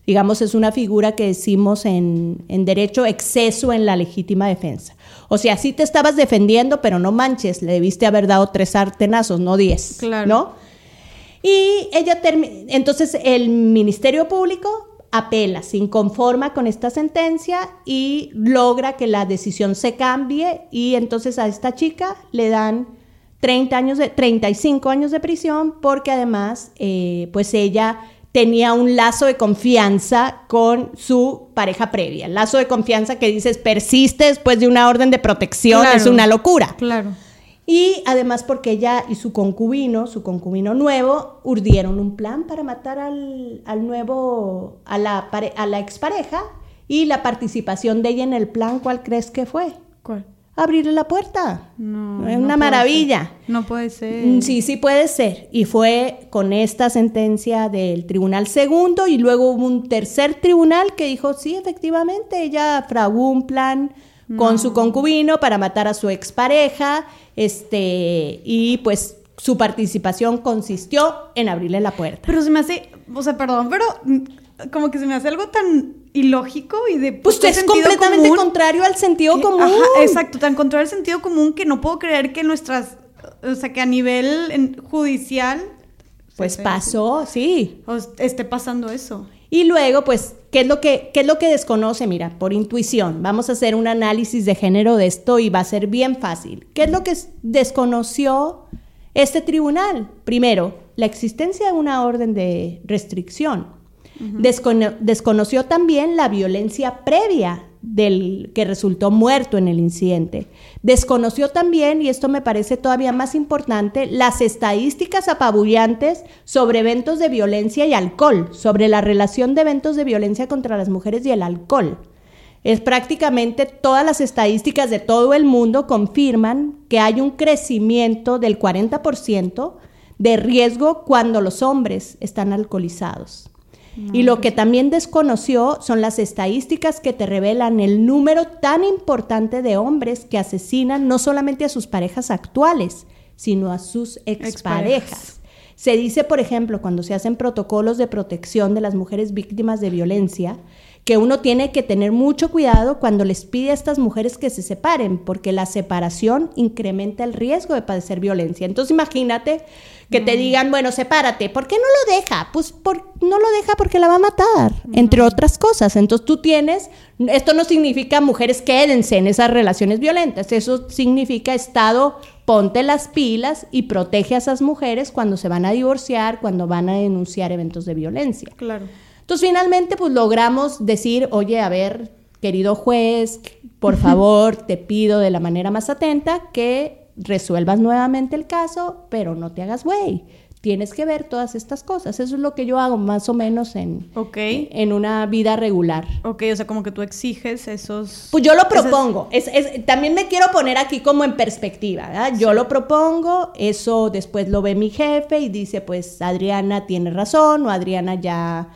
Digamos, es una figura que decimos en, en derecho exceso en la legítima defensa. O sea, sí te estabas defendiendo, pero no manches, le debiste haber dado tres sartenazos, no diez. Claro. ¿No? Y ella termi- entonces el Ministerio Público apela, se inconforma con esta sentencia y logra que la decisión se cambie y entonces a esta chica le dan 30 años de, 35 años de prisión porque además eh, pues ella tenía un lazo de confianza con su pareja previa. El lazo de confianza que dices persiste después de una orden de protección Claro. es una locura. Claro. Y además porque ella y su concubino, su concubino nuevo, urdieron un plan para matar al, al nuevo, a la, pare- a la expareja y la participación de ella en el plan, ¿cuál crees que fue? ¿Cuál? Abrirle la puerta. No. Es no una maravilla. ser. No puede ser. Mm, Sí, sí puede ser. Y fue con esta sentencia del Tribunal Segundo y luego hubo un tercer tribunal que dijo, sí, efectivamente, ella fraguó un plan con su concubino para matar a su expareja, este, y pues su participación consistió en abrirle la puerta. Pero se me hace, o sea, perdón, pero mm, como que se me hace algo tan ilógico y de Pues es completamente común contrario al sentido común. ajá, exacto, tan contrario al sentido común que no puedo creer que nuestras, o sea, que a nivel judicial Pues pasó, sí. o esté pasando eso. Y luego, pues, ¿qué es, lo que, ¿qué es lo que desconoce? Mira, por intuición, vamos a hacer un análisis de género de esto y va a ser bien fácil. ¿Qué es lo que desconoció este tribunal? Primero, la existencia de una orden de restricción desconoció también la violencia previa del que resultó muerto en el incidente. Desconoció también, y esto me parece todavía más importante, las estadísticas apabullantes sobre eventos de violencia y alcohol, sobre la relación de eventos de violencia contra las mujeres y el alcohol. Es prácticamente todas las estadísticas de todo el mundo confirman que hay un crecimiento del 40% de riesgo cuando los hombres están alcoholizados y lo que también desconoció son las estadísticas que te revelan el número tan importante de hombres que asesinan no solamente a sus parejas actuales, sino a sus exparejas. Se dice, por ejemplo, cuando se hacen protocolos de protección de las mujeres víctimas de violencia, que uno tiene que tener mucho cuidado cuando les pide a estas mujeres que se separen, porque la separación incrementa el riesgo de padecer violencia. Entonces imagínate que te digan, bueno, sepárate, ¿por qué no lo deja? Pues por, no lo deja porque la va a matar, entre otras cosas. Entonces tú tienes, esto no significa mujeres quédense en esas relaciones violentas, eso significa Estado, ponte las pilas y protege a esas mujeres cuando se van a divorciar, cuando van a denunciar eventos de violencia. Claro. Entonces finalmente pues logramos decir, oye, a ver, querido juez, por favor, te pido de la manera más atenta que resuelvas nuevamente el caso, pero no te hagas güey. Tienes que ver todas estas cosas. Eso es lo que yo hago más o menos en, en una vida regular. Ok, o sea, como que tú exiges esos... Pues yo lo propongo. Es, también me quiero poner aquí como en perspectiva. Yo lo propongo, eso después lo ve mi jefe y dice, pues Adriana tiene razón o Adriana ya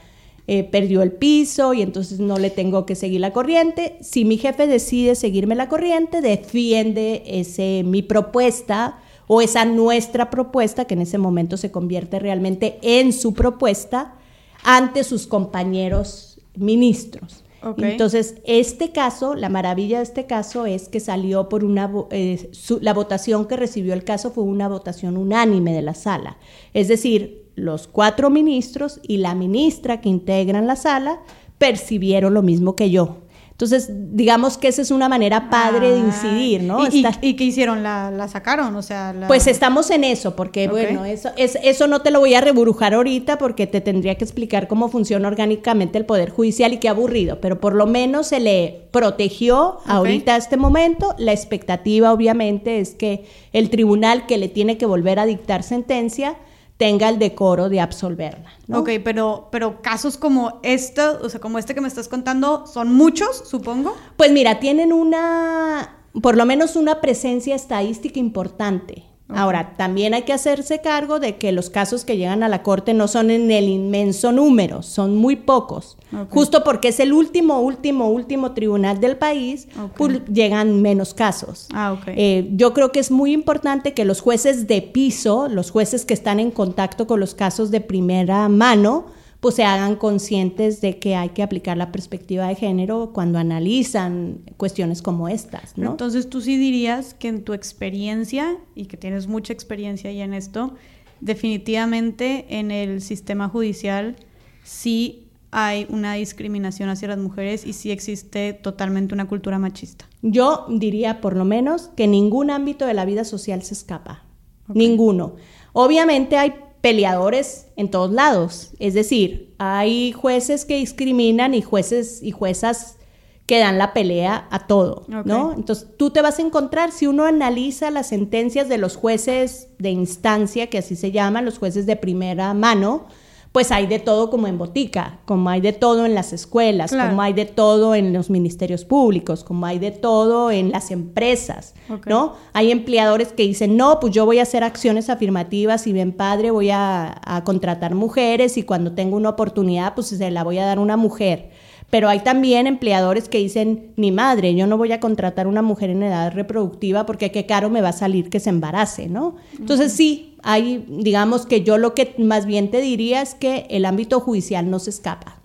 eh, perdió el piso y entonces no le tengo que seguir la corriente. Si mi jefe decide seguirme la corriente, defiende ese, mi propuesta o esa nuestra propuesta, que en ese momento se convierte realmente en su propuesta, ante sus compañeros ministros. Entonces, este caso, la maravilla de este caso es que salió por una, eh, la votación que recibió el caso fue una votación unánime de la sala. Es decir, los cuatro ministros y la ministra que integran la sala percibieron lo mismo que yo. Entonces, digamos que esa es una manera padre de incidir, ¿no? ¿Y, y, qué hicieron? ¿La, sacaron? O sea, Pues estamos en eso, porque bueno, eso, es, eso no te lo voy a reburujar ahorita porque te tendría que explicar cómo funciona orgánicamente el Poder Judicial y qué aburrido, pero por lo menos se le protegió ahorita a este momento. La expectativa, obviamente, es que el tribunal que le tiene que volver a dictar sentencia tenga el decoro de absolverla. Ok, pero, pero casos como este, o sea, como este que me estás contando, ¿son muchos, supongo? Pues mira, tienen una, por lo menos una presencia estadística importante. Ahora, también hay que hacerse cargo de que los casos que llegan a la corte no son en el inmenso número, son muy pocos. Justo porque es el último, último, último tribunal del país, pues, llegan menos casos. Ah, eh, yo creo que es muy importante que los jueces de piso, los jueces que están en contacto con los casos de primera mano, pues se hagan conscientes de que hay que aplicar la perspectiva de género cuando analizan cuestiones como estas, ¿no? Entonces tú sí dirías que en tu experiencia, y que tienes mucha experiencia ya en esto, definitivamente en el sistema judicial sí hay una discriminación hacia las mujeres y sí existe totalmente una cultura machista. Yo diría por lo menos que ningún ámbito de la vida social se escapa. Ninguno. Obviamente hay peleadores en todos lados. Es decir, hay jueces que discriminan y jueces y juezas que dan la pelea a todo, ¿no? Entonces, tú te vas a encontrar, si uno analiza las sentencias de los jueces de instancia, que así se llaman, los jueces de primera mano, pues hay de todo como en botica, como hay de todo en las escuelas, como hay de todo en los ministerios públicos, como hay de todo en las empresas, ¿no? Hay empleadores que dicen, no, pues yo voy a hacer acciones afirmativas y bien padre, voy a, a contratar mujeres y cuando tengo una oportunidad, pues se la voy a dar a una mujer. Pero hay también empleadores que dicen, ni madre, yo no voy a contratar una mujer en edad reproductiva porque qué caro me va a salir que se embarace, ¿no? Entonces sí, hay, digamos que yo lo que más bien te diría es que el ámbito judicial no se escapa.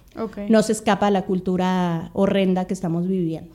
No se escapa a la cultura horrenda que estamos viviendo.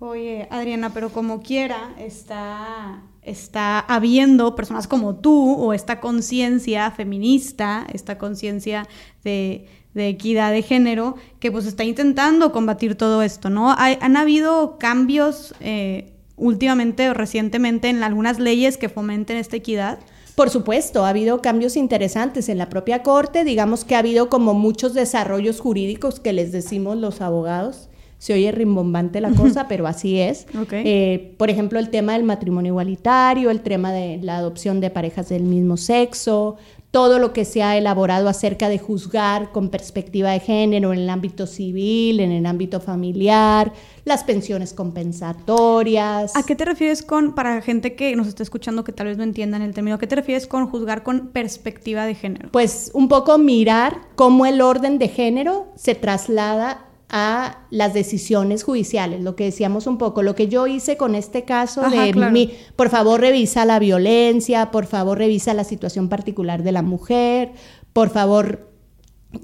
Oye, Adriana, pero como quiera, está, está habiendo personas como tú o esta conciencia feminista, esta conciencia de de equidad de género que pues está intentando combatir todo esto, ¿no? ¿Han habido cambios eh, últimamente o recientemente en algunas leyes que fomenten esta equidad? Por supuesto, ha habido cambios interesantes en la propia Corte, digamos que ha habido como muchos desarrollos jurídicos que les decimos los abogados. Se oye rimbombante la cosa, pero así es. Eh, por ejemplo, el tema del matrimonio igualitario, el tema de la adopción de parejas del mismo sexo, todo lo que se ha elaborado acerca de juzgar con perspectiva de género en el ámbito civil, en el ámbito familiar, las pensiones compensatorias. ¿A qué te refieres con, para gente que nos está escuchando que tal vez no entiendan el término, ¿a qué te refieres con juzgar con perspectiva de género? Pues un poco mirar cómo el orden de género se traslada a las decisiones judiciales, lo que decíamos un poco, lo que yo hice con este caso de mi, por favor revisa la violencia, por favor revisa la situación particular de la mujer, por favor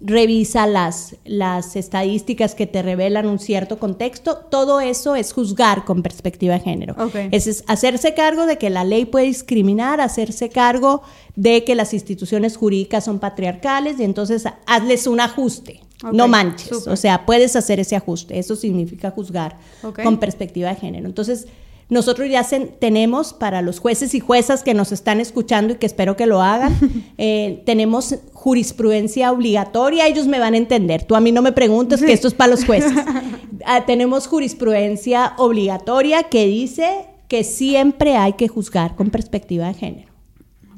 revisa las, las estadísticas que te revelan un cierto contexto, todo eso es juzgar con perspectiva de género. Es, hacerse cargo de que la ley puede discriminar, hacerse cargo de que las instituciones jurídicas son patriarcales y entonces hazles un ajuste. No manches, o sea, puedes hacer ese ajuste, eso significa juzgar con perspectiva de género. Entonces, nosotros ya tenemos para los jueces y juezas que nos están escuchando y que espero que lo hagan, eh, tenemos jurisprudencia obligatoria, ellos me van a entender, tú a mí no me preguntes que esto es para los jueces. Ah, tenemos jurisprudencia obligatoria que dice que siempre hay que juzgar con perspectiva de género.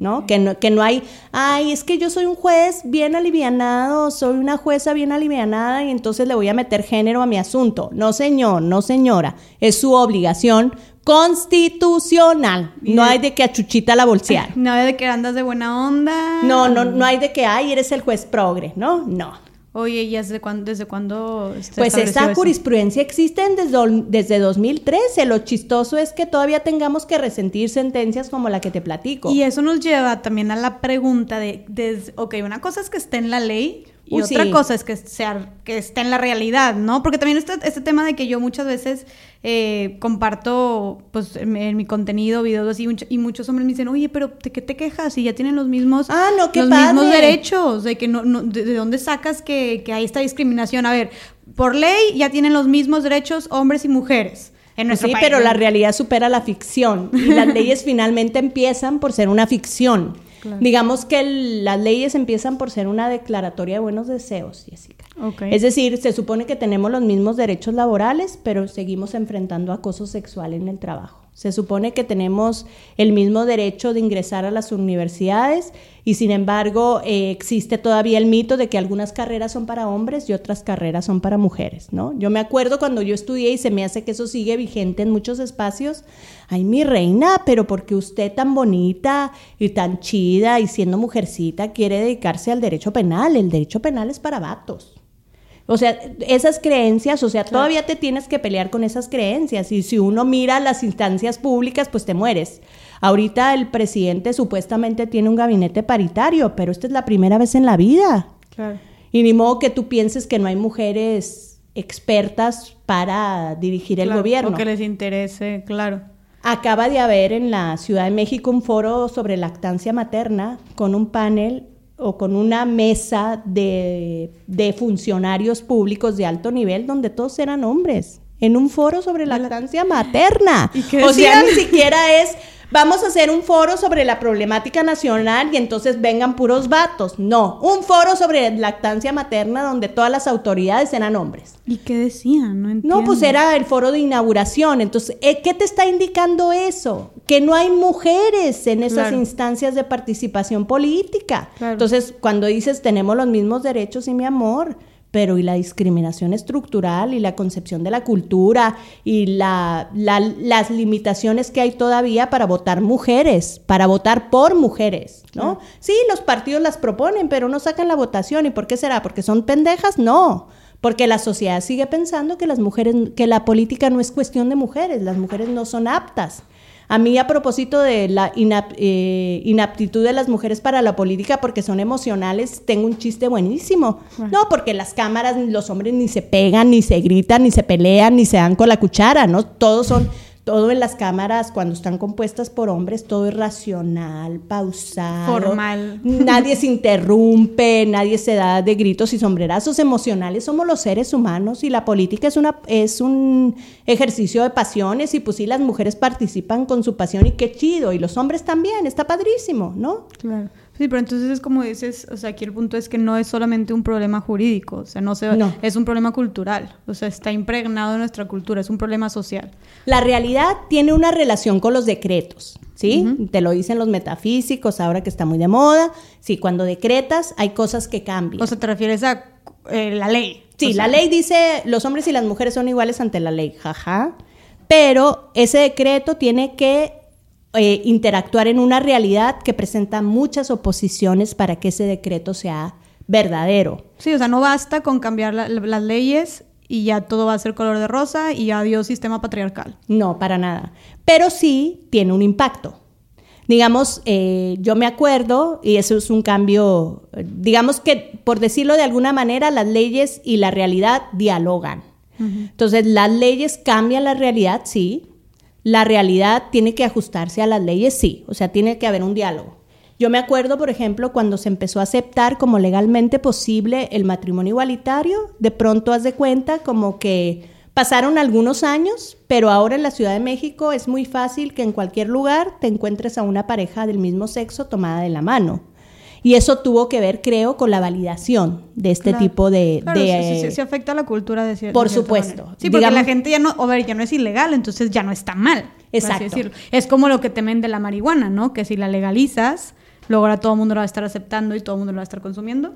¿no? Que, ¿no? que no hay, ay, es que yo soy un juez bien alivianado, soy una jueza bien alivianada y entonces le voy a meter género a mi asunto. No, señor, no, señora, es su obligación constitucional. No hay de que a Chuchita la bolsear. No hay de que andas de buena onda. No, no, no hay de que, ay, eres el juez progre, ¿no? No. Oye, ¿y desde cuándo? Desde cuándo pues esa jurisprudencia existe desde, desde 2013. Lo chistoso es que todavía tengamos que resentir sentencias como la que te platico. Y eso nos lleva también a la pregunta de, de ok, una cosa es que esté en la ley, y otra cosa es que, sea, que esté en la realidad, ¿no? Porque también este, este tema de que yo muchas veces eh, comparto pues en, mi contenido videos así y muchos hombres me dicen, oye, pero ¿de qué te quejas? Si ya tienen los mismos, ah, no, los mismos derechos, de que no, no de, dónde sacas que, que hay esta discriminación. A ver, por ley ya tienen los mismos derechos hombres y mujeres. En sí, pero la realidad supera la ficción y las leyes finalmente empiezan por ser una ficción. Digamos que las leyes empiezan por ser una declaratoria de buenos deseos, Jessica. Es decir, se supone que tenemos los mismos derechos laborales, pero seguimos enfrentando acoso sexual en el trabajo. Se supone que tenemos el mismo derecho de ingresar a las universidades y sin embargo eh, existe todavía el mito de que algunas carreras son para hombres y otras carreras son para mujeres, ¿no? Yo me acuerdo cuando yo estudié y se me hace que eso sigue vigente en muchos espacios. Ay, mi reina, pero porque usted tan bonita y tan chida y siendo mujercita quiere dedicarse al derecho penal? El derecho penal es para vatos. O sea, esas creencias, o sea, todavía te tienes que pelear con esas creencias. Y si uno mira las instancias públicas, pues te mueres. Ahorita el presidente supuestamente tiene un gabinete paritario, pero esta es la primera vez en la vida. Claro. Y ni modo que tú pienses que no hay mujeres expertas para dirigir el gobierno. O que les interese, claro. Acaba de haber en la Ciudad de México un foro sobre lactancia materna con un panel o con una mesa de, funcionarios públicos de alto nivel donde todos eran hombres, en un foro sobre lactancia materna. o sea, ni siquiera es vamos a hacer un foro sobre la problemática nacional y entonces vengan puros vatos. No, un foro sobre lactancia materna donde todas las autoridades eran hombres. ¿Y qué decían? No entiendo. No, pues era el foro de inauguración. Entonces, eh, ¿qué te está indicando eso? Que no hay mujeres en esas instancias de participación política. Entonces, cuando dices tenemos los mismos derechos y mi amor, pero y la discriminación estructural y la concepción de la cultura y la, las limitaciones que hay todavía para votar mujeres, para votar por mujeres, ¿no? Sí, los partidos las proponen, pero no sacan la votación. ¿Y por qué será? ¿Porque son pendejas? No. Porque la sociedad sigue pensando que las mujeres, que la política no es cuestión de mujeres, las mujeres no son aptas. A mí a propósito de la eh, inaptitud de las mujeres para la política porque son emocionales, tengo un chiste buenísimo. No, porque las cámaras los hombres ni se pegan, ni se gritan, ni se pelean, ni se dan con la cuchara, ¿no? Todos son todo en las cámaras, cuando están compuestas por hombres, todo es racional, pausado. Formal. Nadie se interrumpe, nadie se da de gritos y sombrerazos emocionales. Somos los seres humanos y la política es, una, es un ejercicio de pasiones y pues sí, las mujeres participan con su pasión y qué chido. Y los hombres también, está padrísimo, ¿no? Claro. Sí, pero entonces es como dices, o sea, aquí el punto es que no es solamente un problema jurídico, o sea, no, se, No. es un problema cultural, o sea, está impregnado en nuestra cultura, es un problema social. La realidad tiene una relación con los decretos, ¿sí? Te lo dicen los metafísicos ahora que está muy de moda. Sí, cuando decretas hay cosas que cambian. O sea, te refieres a eh, la ley. Sí, O sea, la ley dice los hombres y las mujeres son iguales ante la ley, jaja. Pero ese decreto tiene que eh, interactuar en una realidad que presenta muchas oposiciones para que ese decreto sea verdadero. Sí, o sea, no basta con cambiar la- la- las leyes y ya todo va a ser color de rosa y adiós sistema patriarcal. No, para nada. Pero sí tiene un impacto. Digamos, eh, yo me acuerdo, y eso es un cambio, digamos que, por decirlo de alguna manera, las leyes y la realidad dialogan. Entonces, las leyes cambian la realidad, sí. La realidad tiene que ajustarse a las leyes, sí. O sea, tiene que haber un diálogo. Yo me acuerdo, por ejemplo, cuando se empezó a aceptar como legalmente posible el matrimonio igualitario, de pronto haz de cuenta como que pasaron algunos años, pero ahora en la Ciudad de México es muy fácil que en cualquier lugar te encuentres a una pareja del mismo sexo tomada de la mano. Y eso tuvo que ver, creo, con la validación de este Claro. tipo de... Claro, de, sí, sí, sí, afecta a la cultura de, cier- Por de cierta supuesto. manera. Sí, porque Digamos- la gente ya no, a ver, ya no es ilegal, entonces ya no está mal. Exacto. decirlo. Es como lo que temen de la marihuana, ¿no? Que si la legalizas, luego ahora todo el mundo la va a estar aceptando y todo el mundo la va a estar consumiendo.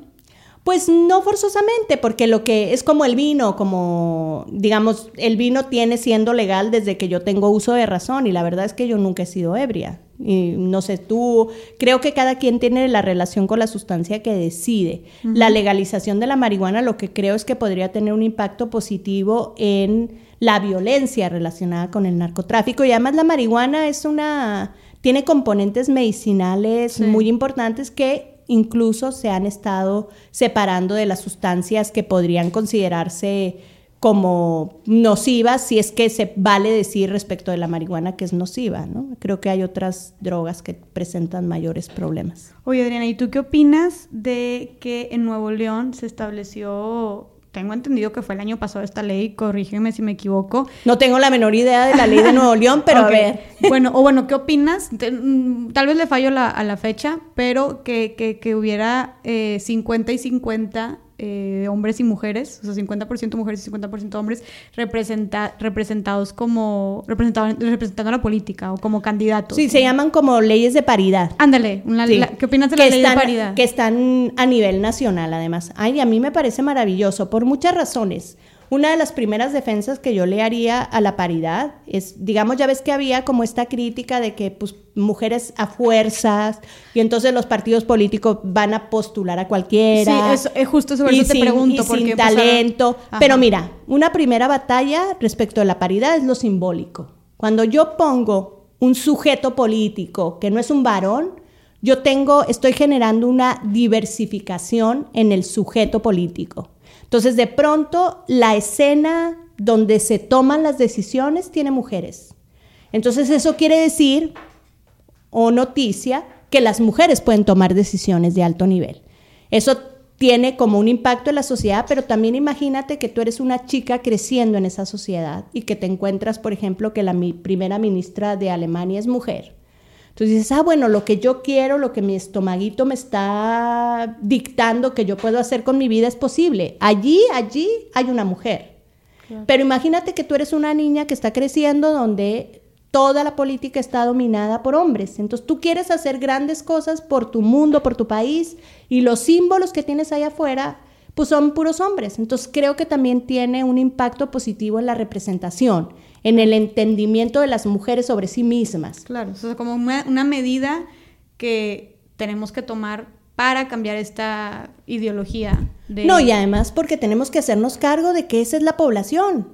Pues no forzosamente, porque lo que es como el vino, como digamos, el vino tiene siendo legal desde que yo tengo uso de razón y la verdad es que yo nunca he sido ebria. Y no sé, tú, creo que cada quien tiene la relación con la sustancia que decide. La legalización de la marihuana lo que creo es que podría tener un impacto positivo en la violencia relacionada con el narcotráfico y además la marihuana es una tiene componentes medicinales Sí. muy importantes que incluso se han estado separando de las sustancias que podrían considerarse como nocivas, si es que se vale decir respecto de la marihuana que es nociva, ¿no? Creo que hay otras drogas que presentan mayores problemas. Oye, Adriana, ¿y tú qué opinas de que en Nuevo León se estableció, tengo entendido que fue el año pasado esta ley, corrígeme si me equivoco, No tengo la menor idea de la ley de Nuevo León, pero a ver. Bueno, o bueno, ¿qué opinas? Mm, tal vez le fallo la- a la fecha, pero que, que, que hubiera eh, 50 y 50 eh, hombres y mujeres, o sea, 50% mujeres y 50% hombres, representa, representados como, representado- representando a la política o como candidatos. Sí, se llaman como leyes de paridad. Ándale, una- Sí. la- ¿qué opinas de la que ley están, de paridad? Que están a nivel nacional, además. Ay, a mí me parece maravilloso por muchas razones. Una de las primeras defensas que yo le haría a la paridad es, digamos, ya ves que había como esta crítica de que, pues, mujeres a fuerzas y entonces los partidos políticos van a postular a cualquiera. Sí, es justo sobre eso te sin- pregunto, y porque, sin pues, talento. Pero mira, una primera batalla respecto a la paridad es lo simbólico. Cuando yo pongo un sujeto político que no es un varón, yo tengo, estoy generando una diversificación en el sujeto político. Entonces, de pronto, la escena donde se toman las decisiones tiene mujeres. Entonces, eso quiere decir, o noticia, que las mujeres pueden tomar decisiones de alto nivel. Eso tiene como un impacto en la sociedad, pero también imagínate que tú eres una chica creciendo en esa sociedad y que te encuentras, por ejemplo, que la primera ministra de Alemania es mujer. Entonces dices, ah, bueno, lo que yo quiero, lo que mi estomaguito me está dictando que yo puedo hacer con mi vida es posible. Allí, allí hay una mujer. Pero imagínate que tú eres una niña que está creciendo donde toda la política está dominada por hombres. Entonces tú quieres hacer grandes cosas por tu mundo, por tu país, y los símbolos que tienes allá afuera, pues son puros hombres. Entonces creo que también tiene un impacto positivo en la representación, en el entendimiento de las mujeres sobre sí mismas. Claro, o sea, como una, una medida que tenemos que tomar para cambiar esta ideología de... No, y además porque tenemos que hacernos cargo de que esa es la población,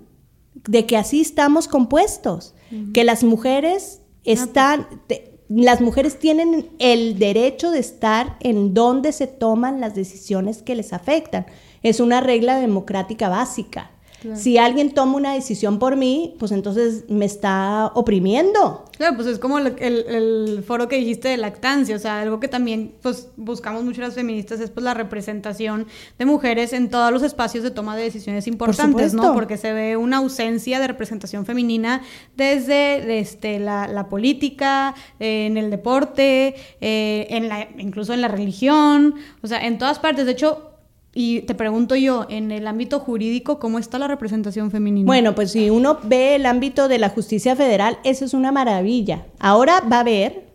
de que así estamos compuestos, que las mujeres están, te- las mujeres tienen el derecho de estar en donde se toman las decisiones que les afectan. Es una regla democrática básica. Si alguien toma una decisión por mí, pues entonces me está oprimiendo. Claro, pues es como el, el, foro que dijiste de lactancia, o sea, algo que también pues buscamos mucho las feministas es pues la representación de mujeres en todos los espacios de toma de decisiones importantes, ¿no? Porque se ve una ausencia de representación femenina desde este, la, la política, eh, en el deporte, eh, en la, incluso en la religión, o sea, en todas partes. De hecho, y te pregunto yo, en el ámbito jurídico, ¿cómo está la representación femenina? Bueno, pues si uno ve el ámbito de la justicia federal, eso es una maravilla. Ahora va a haber,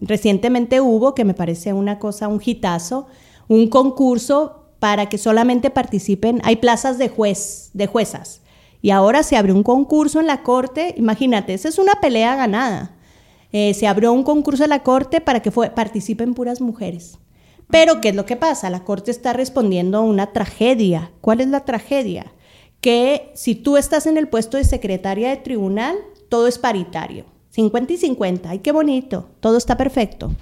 recientemente hubo, que me parece una cosa, un hitazo, un concurso para que solamente participen, hay plazas de juez, de juezas. Y ahora se abrió un concurso en la corte, imagínate, esa es una pelea ganada. Eh, se abrió un concurso en la corte para que participen puras mujeres. Pero, ¿qué es lo que pasa? La Corte está respondiendo a una tragedia. ¿Cuál es la tragedia? Que si tú estás en el puesto de secretaria de tribunal, todo es paritario. 50 y 50. ¡Ay, qué bonito! Todo está perfecto.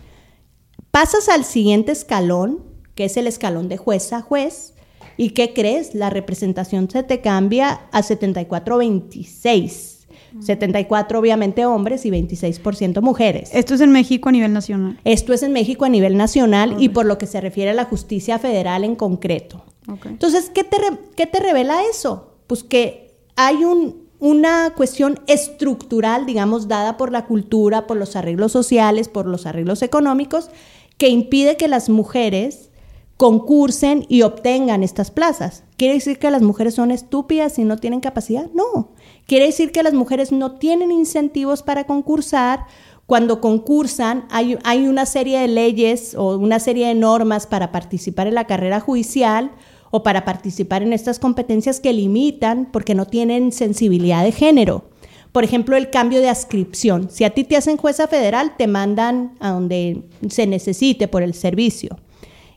Pasas al siguiente escalón, que es el escalón de juez a juez, ¿y qué crees? La representación se te cambia a 74-26. 74 obviamente hombres y 26% mujeres. Esto es en México a nivel nacional. Esto es en México a nivel nacional y por lo que se refiere a la justicia federal en concreto. Entonces, ¿qué te, ¿qué te revela eso? Pues que hay un, una cuestión estructural, digamos, dada por la cultura, por los arreglos sociales, por los arreglos económicos, que impide que las mujeres concursen y obtengan estas plazas. ¿Quiere decir que las mujeres son estúpidas y no tienen capacidad? No. Quiere decir que las mujeres no tienen incentivos para concursar. Cuando concursan, hay, hay una serie de leyes o una serie de normas para participar en la carrera judicial o para participar en estas competencias que limitan porque no tienen sensibilidad de género. Por ejemplo, el cambio de ascripción. Si a ti te hacen jueza federal, te mandan a donde se necesite por el servicio.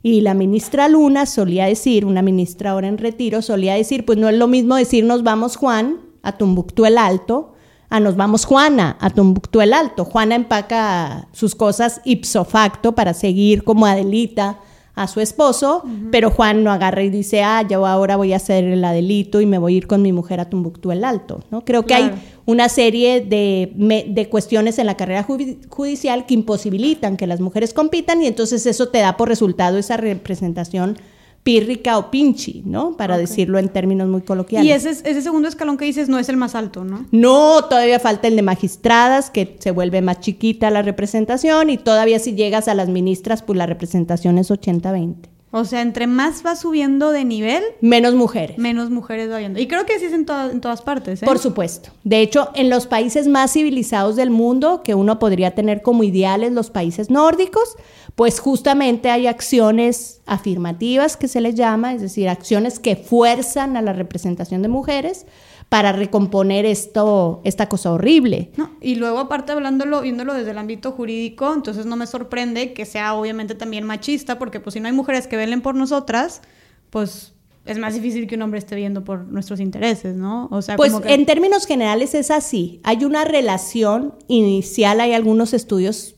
Y la ministra Luna solía decir, una ministra ahora en retiro, solía decir, pues no es lo mismo decir nos vamos Juan a Tumbuctú el Alto, a nos vamos Juana a Tumbuctú el Alto. Juana empaca sus cosas ipso facto para seguir como Adelita a su esposo, pero Juan no agarra y dice, ah, yo ahora voy a hacer el Adelito y me voy a ir con mi mujer a Tumbuctú el Alto. ¿no? Creo que hay una serie de, de, cuestiones en la carrera judicial que imposibilitan que las mujeres compitan y entonces eso te da por resultado esa representación pírrica o pinchi, ¿no? Para decirlo en términos muy coloquiales. Y ese, ese segundo escalón que dices no es el más alto, ¿no? No, todavía falta el de magistradas, que se vuelve más chiquita la representación, y todavía si llegas a las ministras, pues la representación es 80-20. O sea, entre más va subiendo de nivel, menos mujeres. Menos mujeres va viendo. Y creo que sí es en, en todas partes. ¿eh? Por supuesto. De hecho, en los países más civilizados del mundo, que uno podría tener como ideales los países nórdicos, pues justamente hay acciones afirmativas que se les llama, es decir, acciones que fuerzan a la representación de mujeres para recomponer esto, esta cosa horrible. No, y luego aparte hablándolo, viéndolo desde el ámbito jurídico, entonces no me sorprende que sea obviamente también machista, porque pues si no hay mujeres que velen por nosotras, pues es más difícil que un hombre esté viendo por nuestros intereses, ¿no? O sea, pues en términos generales es así. Hay una relación inicial, hay algunos estudios,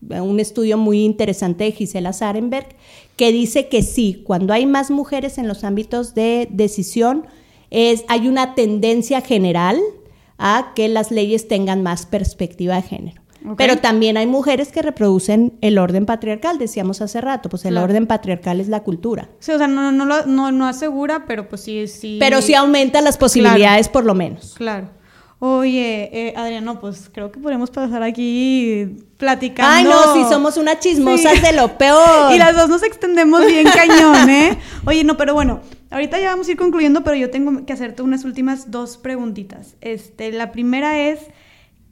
un estudio muy interesante de Gisela Sarenberg, que dice que sí, cuando hay más mujeres en los ámbitos de decisión, es, hay una tendencia general a que las leyes tengan más perspectiva de género. Pero también hay mujeres que reproducen el orden patriarcal, decíamos hace rato, pues el orden patriarcal es la cultura. Sí, o sea, no, no, no, asegura, pero pues sí, sí. Pero sí aumenta las posibilidades por lo menos. Claro. Oye, eh, Adriano, pues creo que podemos pasar aquí platicando. Ay, no, si somos unas chismosas de lo peor. Y las dos nos extendemos bien cañón, ¿eh? Oye, no, pero bueno, ahorita ya vamos a ir concluyendo, pero yo tengo que hacerte unas últimas dos preguntitas. Este, la primera es,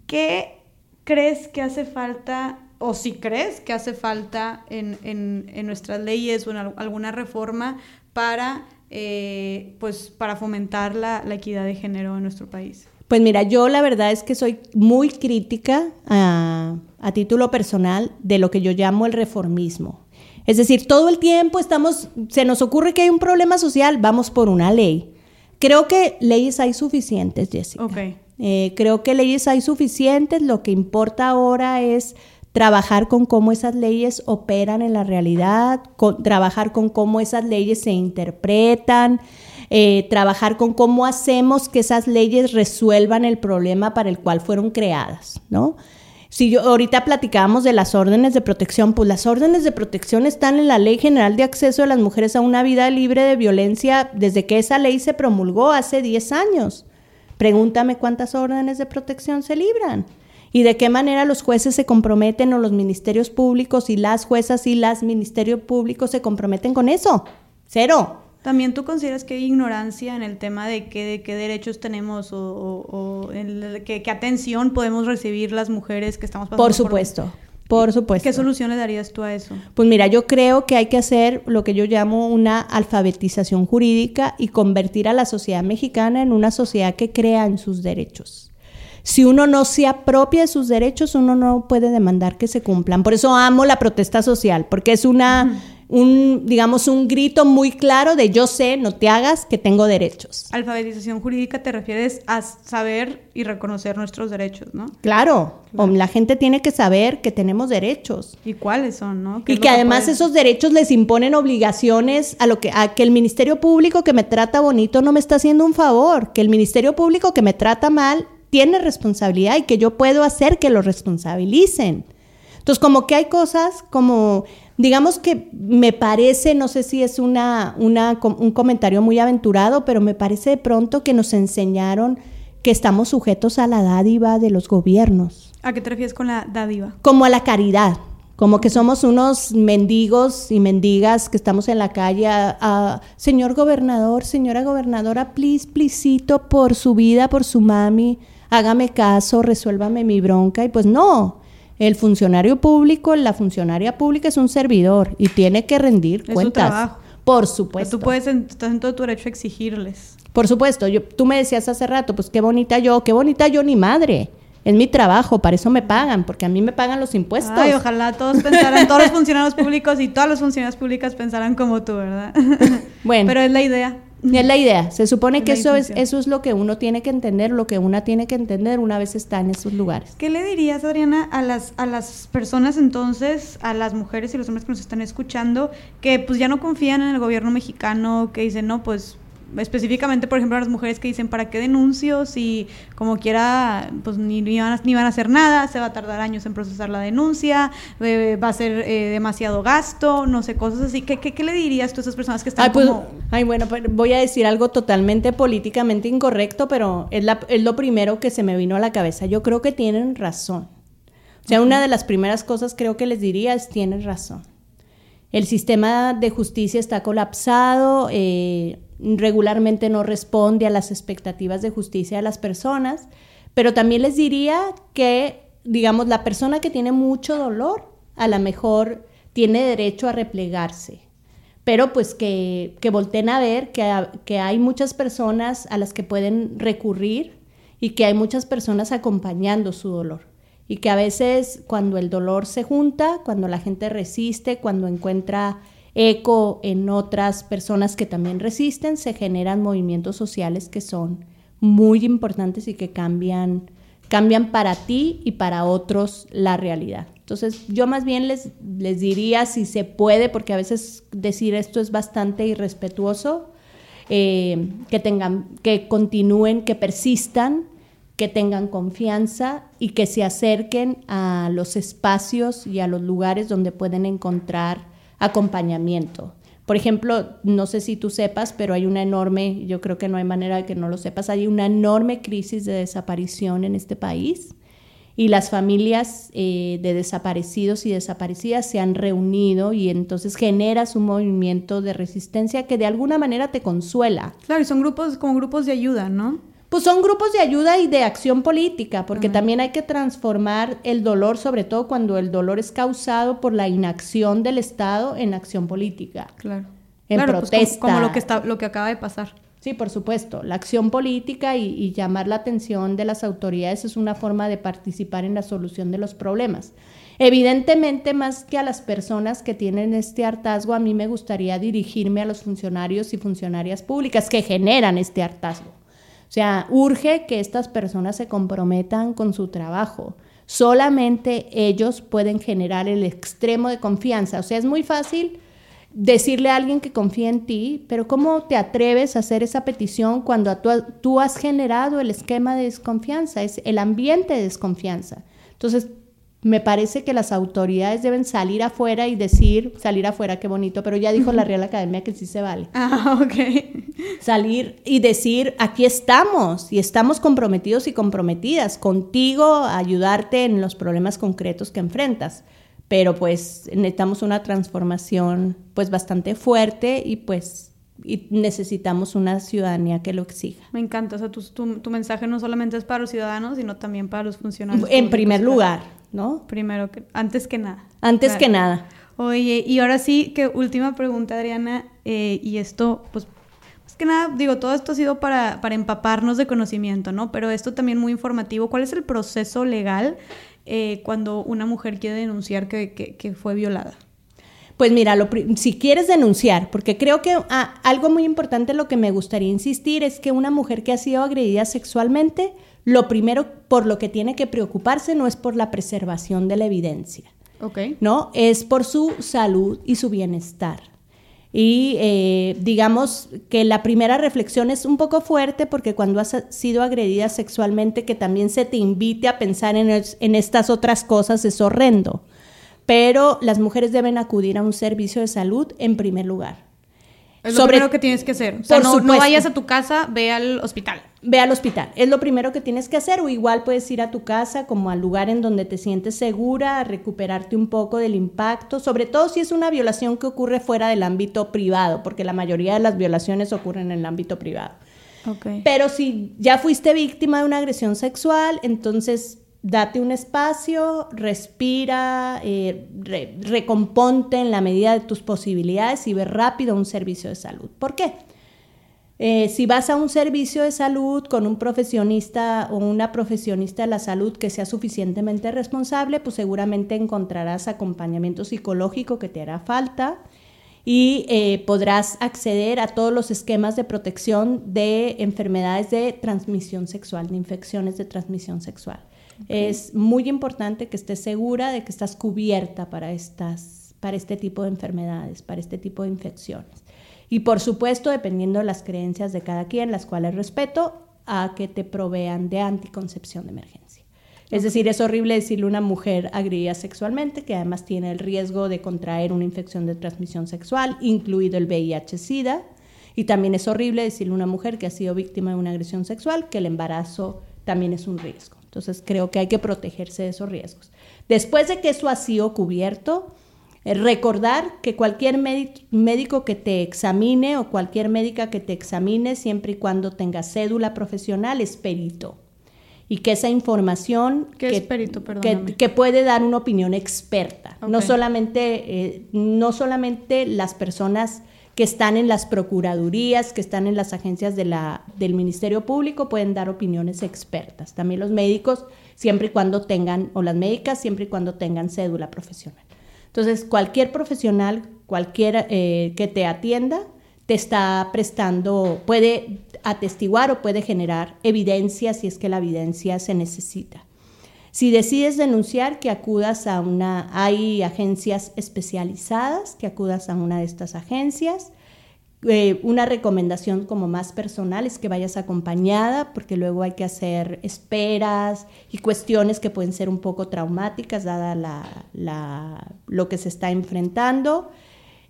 ¿qué crees que hace falta, o si crees que hace falta en, en, nuestras leyes o en alguna reforma para, eh, pues, para fomentar la, la equidad de género en nuestro país? Pues mira, yo la verdad es que soy muy crítica a, título personal de lo que yo llamo el reformismo. Es decir, todo el tiempo estamos, se nos ocurre que hay un problema social, vamos por una ley. Creo que leyes hay suficientes, Jessica. Eh, creo que leyes hay suficientes. Lo que importa ahora es trabajar con cómo esas leyes operan en la realidad, trabajar con cómo esas leyes se interpretan, eh, trabajar con cómo hacemos que esas leyes resuelvan el problema para el cual fueron creadas, ¿no? Si yo ahorita platicábamos de las órdenes de protección, pues las órdenes de protección están en la Ley General de Acceso de las Mujeres a una vida libre de violencia desde que esa ley se promulgó hace 10 años. Pregúntame cuántas órdenes de protección se libran y de qué manera los jueces se comprometen o los ministerios públicos y las juezas y las ministerios públicos se comprometen con eso. Cero. ¿También tú consideras que hay ignorancia en el tema de qué, de qué derechos tenemos o, qué, atención podemos recibir las mujeres que estamos pasando por supuesto. Por, supuesto. ¿Qué solución le darías tú a eso? Pues mira, yo creo que hay que hacer lo que yo llamo una alfabetización jurídica y convertir a la sociedad mexicana en una sociedad que crea en sus derechos. Si uno no se apropia de sus derechos, uno no puede demandar que se cumplan. Por eso amo la protesta social, porque es una un, digamos, un grito muy claro de yo sé, no te hagas, que tengo derechos. Alfabetización jurídica te refieres a saber y reconocer nuestros derechos, ¿no? Claro, la gente tiene que saber que tenemos derechos. ¿Y cuáles son, no? Y que además esos derechos les imponen obligaciones a lo que a que el Ministerio Público que me trata bonito no me está haciendo un favor, que el Ministerio Público que me trata mal tiene responsabilidad y que yo puedo hacer que lo responsabilicen. Entonces, como que hay cosas como digamos que me parece, no sé si es una, un comentario muy aventurado, pero me parece de pronto que nos enseñaron que estamos sujetos a la dádiva de los gobiernos. ¿A qué te refieres con la dádiva? Como a la caridad, como que somos unos mendigos y mendigas que estamos en la calle a, señor gobernador, señora gobernadora, please, plisito, por su vida, por su mami, hágame caso, resuélvame mi bronca. Y pues no, el funcionario público, la funcionaria pública es un servidor y tiene que rendir es cuentas. Su trabajo. Por supuesto. tú puedes, estás en todo tu derecho a exigirles. Por supuesto. Yo, tú me decías hace rato, pues qué bonita yo, qué bonita yo ni madre. Es mi trabajo, para eso me pagan, porque a mí me pagan los impuestos. Ay, ojalá todos pensaran, todos los funcionarios públicos y todas las funcionarias públicas pensaran como tú, ¿verdad? Bueno. Pero es la idea. Es la idea. Se supone que eso es, eso es lo que uno tiene que entender, lo que una tiene que entender una vez está en esos lugares. ¿Qué le dirías, Adriana, a las, a las personas entonces, a las mujeres y los hombres que nos están escuchando, que pues ya no confían en el gobierno mexicano, que dicen, no, pues específicamente, por ejemplo, a las mujeres que dicen, ¿para qué denuncio? Si como quiera, pues ni, ni, van, a, ni van a hacer nada, se va a tardar años en procesar la denuncia, eh, va a ser eh, demasiado gasto, no sé, cosas así. ¿Qué, qué, le dirías tú a esas personas que están ay, pues, Ay, bueno, pues, voy a decir algo totalmente políticamente incorrecto, pero es, la, es lo primero que se me vino a la cabeza. Yo creo que tienen razón. O sea, una de las primeras cosas creo que les diría es, tienen razón. El sistema de justicia está colapsado, eh, regularmente no responde a las expectativas de justicia de las personas, pero también les diría que, digamos, la persona que tiene mucho dolor, a lo mejor tiene derecho a replegarse, pero pues que, que volteen a ver que, que hay muchas personas a las que pueden recurrir y que hay muchas personas acompañando su dolor. Y que a veces cuando el dolor se junta, cuando la gente resiste, cuando encuentra eco en otras personas que también resisten, se generan movimientos sociales que son muy importantes y que cambian, cambian para ti y para otros la realidad. Entonces, yo más bien les, les diría si se puede, porque a veces decir esto es bastante irrespetuoso, eh, que tengan, que continúen, que persistan, que tengan confianza y que se acerquen a los espacios y a los lugares donde pueden encontrar acompañamiento. Por ejemplo, no sé si tú sepas, pero hay una enorme, yo creo que no hay manera de que no lo sepas, hay una enorme crisis de desaparición en este país y las familias eh, de desaparecidos y desaparecidas se han reunido y entonces generas un movimiento de resistencia que de alguna manera te consuela. Claro, y son grupos como grupos de ayuda, ¿no? Pues son grupos de ayuda y de acción política, porque también hay que transformar el dolor, sobre todo cuando el dolor es causado por la inacción del Estado en acción política. Claro. En pues, protesta. como, lo que está, lo que acaba de pasar. Sí, por supuesto. La acción política y, y, llamar la atención de las autoridades es una forma de participar en la solución de los problemas. Evidentemente, más que a las personas que tienen este hartazgo, a mí me gustaría dirigirme a los funcionarios y funcionarias públicas que generan este hartazgo. O sea, urge que estas personas se comprometan con su trabajo. Solamente ellos pueden generar el extremo de confianza. O sea, es muy fácil decirle a alguien que confía en ti, pero ¿cómo te atreves a hacer esa petición cuando tú, tú has generado el esquema de desconfianza, es el ambiente de desconfianza? Entonces, me parece que las autoridades deben salir afuera y decir, salir afuera, qué bonito, pero ya dijo la Real Academia que sí se vale. Ah, ok. Salir y decir, aquí estamos y estamos comprometidos y comprometidas contigo a ayudarte en los problemas concretos que enfrentas. Pero pues necesitamos una transformación pues bastante fuerte y pues y necesitamos una ciudadanía que lo exija. Me encanta, o sea, tu, tu, tu mensaje no solamente es para los ciudadanos, sino también para los funcionarios. En primer lugar, ¿no? Primero, que, antes que nada. Antes claro. que nada. Oye, y ahora sí, que última pregunta, Adriana, eh, y esto, pues, más que nada, digo, todo esto ha sido para, para empaparnos de conocimiento, ¿no? Pero esto también muy informativo. ¿Cuál es el proceso legal eh, cuando una mujer quiere denunciar que, que, que fue violada? Pues mira, lo, si quieres denunciar, porque creo que ah, algo muy importante lo que me gustaría insistir es que una mujer que ha sido agredida sexualmente, lo primero por lo que tiene que preocuparse no es por la preservación de la evidencia, okay. ¿no? Es por su salud y su bienestar. Y eh, digamos que la primera reflexión es un poco fuerte porque cuando has sido agredida sexualmente, que también se te invite a pensar en, estas otras cosas es horrendo pero las mujeres deben acudir a un servicio de salud en primer lugar. Es lo Sobre, primero que tienes que hacer. O sea, no, no, vayas a tu casa, ve al hospital. Ve al hospital. Es lo primero que tienes que hacer. O igual puedes ir a tu casa como al lugar en donde te sientes segura, a recuperarte un poco del impacto. Sobre todo si es una violación que ocurre fuera del ámbito privado, porque la mayoría de las violaciones ocurren en el ámbito privado. Okay. Pero si ya fuiste víctima de una agresión sexual, entonces date un espacio, respira, eh, re, recomponte en la medida de tus posibilidades y ve rápido un servicio de salud. ¿Por qué? Eh, si vas a un servicio de salud con un profesionista o una profesionista de la salud que sea suficientemente responsable, pues seguramente encontrarás acompañamiento psicológico que te hará falta y eh, podrás acceder a todos los esquemas de protección de enfermedades de transmisión sexual, de infecciones de transmisión sexual. Okay. Es muy importante que estés segura de que estás cubierta para, estas, para este tipo de enfermedades, para este tipo de infecciones. Y por supuesto, dependiendo de las creencias de cada quien, las cuales respeto, a que te provean de anticoncepción de emergencia. Okay. Es decir, es horrible decirle a una mujer agredida sexualmente, que además tiene el riesgo de contraer una infección de transmisión sexual, incluido el VIH-Sida. Y también es horrible decirle a una mujer que ha sido víctima de una agresión sexual que el embarazo también es un riesgo. Entonces creo que hay que protegerse de esos riesgos. Después de que eso ha sido cubierto, eh, recordar que cualquier médico que te examine o cualquier médica que te examine, siempre y cuando tenga cédula profesional, es perito. Y que esa información ¿Qué que, es perito? que, que, puede dar una opinión experta. Okay. No, solamente, eh, no solamente las personas que están en las procuradurías, que están en las agencias del Ministerio Público, pueden dar opiniones expertas. También los médicos, siempre y cuando tengan, o las médicas, siempre y cuando tengan cédula profesional. Entonces, cualquier profesional, cualquier eh, que te atienda, te está prestando, puede atestiguar o puede generar evidencia si es que la evidencia se necesita. Si decides denunciar, que acudas a una, hay agencias especializadas, que acudas a una de estas agencias. Eh, una recomendación como más personal es que vayas acompañada, porque luego hay que hacer esperas y cuestiones que pueden ser un poco traumáticas, dada la, lo que se está enfrentando.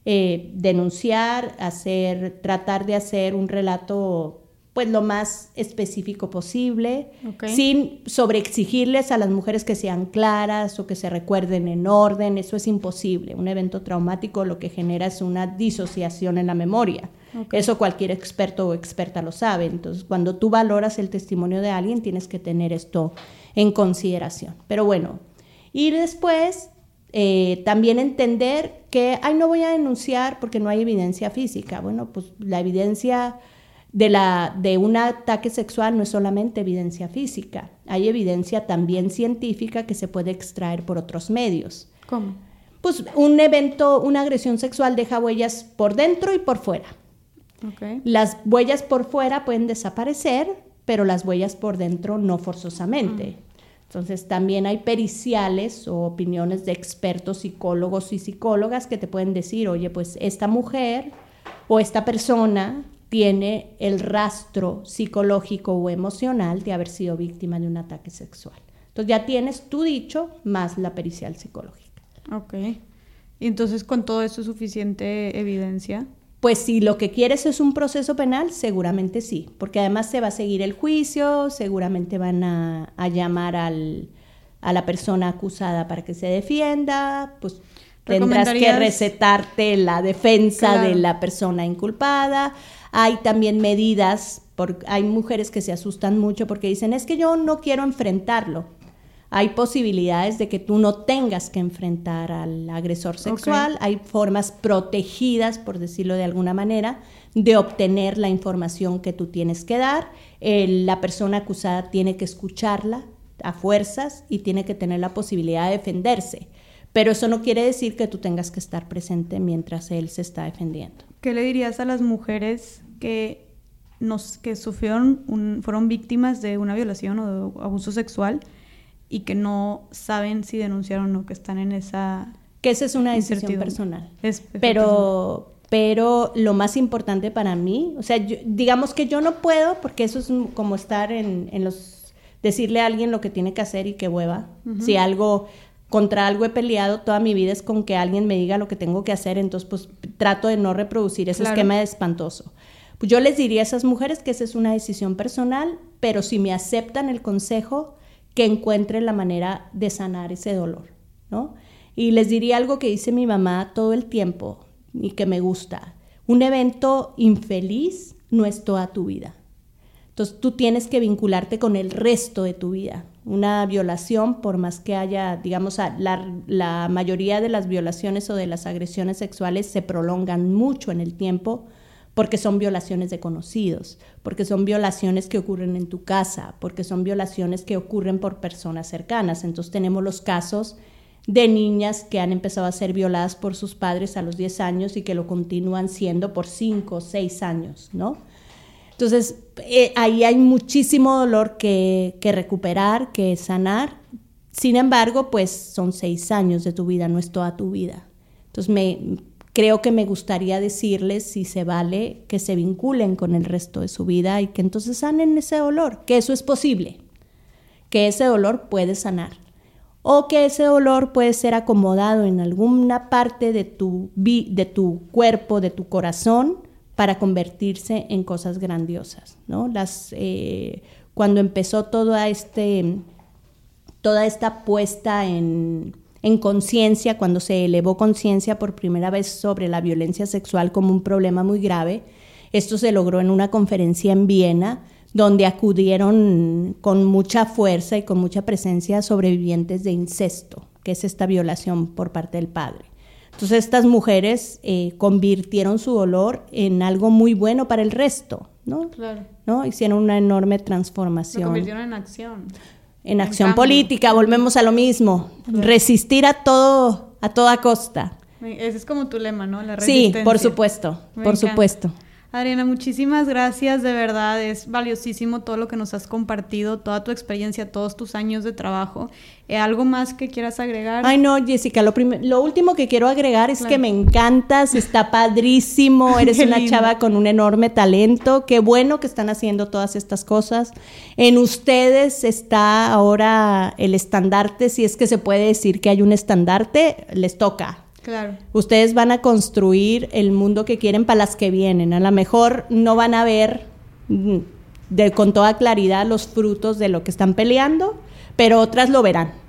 Eh, denunciar, hacer, tratar de hacer un relato pues lo más específico posible, okay. sin sobreexigirles a las mujeres que sean claras o que se recuerden en orden, eso es imposible. Un evento traumático lo que genera es una disociación en la memoria. Okay. Eso cualquier experto o experta lo sabe. Entonces, cuando tú valoras el testimonio de alguien, tienes que tener esto en consideración. Pero bueno, y después eh, también entender que, ay, no voy a denunciar porque no hay evidencia física. Bueno, pues la evidencia de, la, de un ataque sexual no es solamente evidencia física, hay evidencia también científica que se puede extraer por otros medios. ¿Cómo? Pues un evento, una agresión sexual deja huellas por dentro y por fuera. Okay. Las huellas por fuera pueden desaparecer, pero las huellas por dentro no forzosamente. Mm. Entonces también hay periciales o opiniones de expertos psicólogos y psicólogas que te pueden decir, oye, pues esta mujer o esta persona tiene el rastro psicológico o emocional de haber sido víctima de un ataque sexual. Entonces ya tienes tu dicho más la pericial psicológica. Ok. Y entonces con todo eso suficiente evidencia. Pues si lo que quieres es un proceso penal, seguramente sí, porque además se va a seguir el juicio, seguramente van a, llamar al, a la persona acusada para que se defienda, pues tendrás que recetarte la defensa de la persona inculpada. Hay también medidas, porque hay mujeres que se asustan mucho porque dicen, es que yo no quiero enfrentarlo hay posibilidades de que tú no tengas que enfrentar al agresor sexual, hay formas protegidas, por decirlo de alguna manera, de obtener la información que tú tienes que dar. la persona acusada tiene que escucharla a fuerzas y tiene que tener la posibilidad de defenderse. Pero eso no quiere decir que tú tengas que estar presente mientras él se está defendiendo. ¿Qué le dirías a las mujeres que, nos, que sufrieron, fueron víctimas de una violación o de abuso sexual? y que no saben si denunciaron o no, que están en esa... Que esa es una decisión personal. pero, pero lo más importante para mí, o sea, digamos que yo no puedo, porque eso es como estar en, los... decirle a alguien lo que tiene que hacer y que hueva. Si algo contra algo he peleado toda mi vida es con que alguien me diga lo que tengo que hacer, entonces pues trato de no reproducir ese esquema de espantoso. Pues yo les diría a esas mujeres que esa es una decisión personal, pero si me aceptan el consejo, que encuentren la manera de sanar ese dolor, ¿no? Y les diría algo que dice mi mamá todo el tiempo y que me gusta. Un evento infeliz no es toda tu vida. Entonces tú tienes que vincularte con el resto de tu vida. Una violación, por más que haya, digamos, la, mayoría de las violaciones o de las agresiones sexuales se prolongan mucho en el tiempo, porque son violaciones de conocidos, porque son violaciones que ocurren en tu casa, porque son violaciones que ocurren por personas cercanas. Entonces tenemos los casos de niñas que han empezado a ser violadas por sus padres a los 10 años y que lo continúan siendo por 5 o 6 años, ¿no? Entonces, eh, ahí hay muchísimo dolor que, que recuperar, que sanar. Sin embargo, pues son 6 años de tu vida, no es toda tu vida. Entonces, me, creo que me gustaría decirles si se vale que se vinculen con el resto de su vida y que entonces sanen ese dolor, que eso es posible, que ese dolor puede sanar o que ese dolor puede ser acomodado en alguna parte de tu, de tu cuerpo, de tu corazón, para convertirse en cosas grandiosas. ¿no? Las, eh, cuando empezó este, toda esta puesta en conciencia, cuando se elevó conciencia por primera vez sobre la violencia sexual como un problema muy grave. Esto se logró en una conferencia en Viena, donde acudieron con mucha fuerza y con mucha presencia sobrevivientes de incesto, que es esta violación por parte del padre. Entonces estas mujeres eh, convirtieron su dolor en algo muy bueno para el resto, ¿no? Claro. ¿no? Hicieron una enorme transformación. Lo convirtieron en acción en acción política, volvemos a lo mismo, resistir a todo, a toda costa. Ese es como tu lema, ¿no? La resistencia. Sí, por supuesto, por supuesto. Adriana, muchísimas gracias, de verdad, es valiosísimo todo lo que nos has compartido, toda tu experiencia, todos tus años de trabajo. Eh, ¿Algo más que quieras agregar? Ay, no, Jessica, lo, lo último que quiero agregar es que me encantas, está padrísimo, eres una chava con un enorme talento, qué bueno que están haciendo todas estas cosas. En ustedes está ahora el estandarte, si es que se puede decir que hay un estandarte, les toca Claro. Ustedes van a construir el mundo que quieren para las que vienen. A lo mejor no van a ver mm, de, con toda claridad los frutos de lo que están peleando, pero otras lo verán.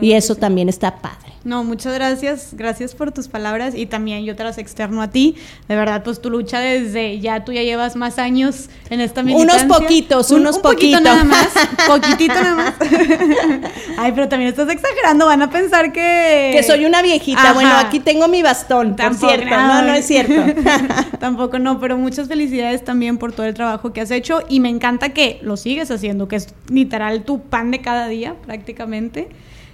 Y eso también está padre. No, muchas gracias, gracias por tus palabras y también yo te las externo a ti. De verdad, pues tu lucha desde ya tú ya llevas más años en esta militancia. Unos poquitos, unos un poquitos. nada más, poquitito nada más. Ay, pero también estás exagerando, van a pensar que... Que soy una viejita. Bueno, aquí tengo mi bastón, Tampoco, por cierto. No, no es cierto. Tampoco no, pero muchas felicidades también por todo el trabajo que has hecho y me encanta que lo sigues haciendo, que es literal tu pan de cada día prácticamente.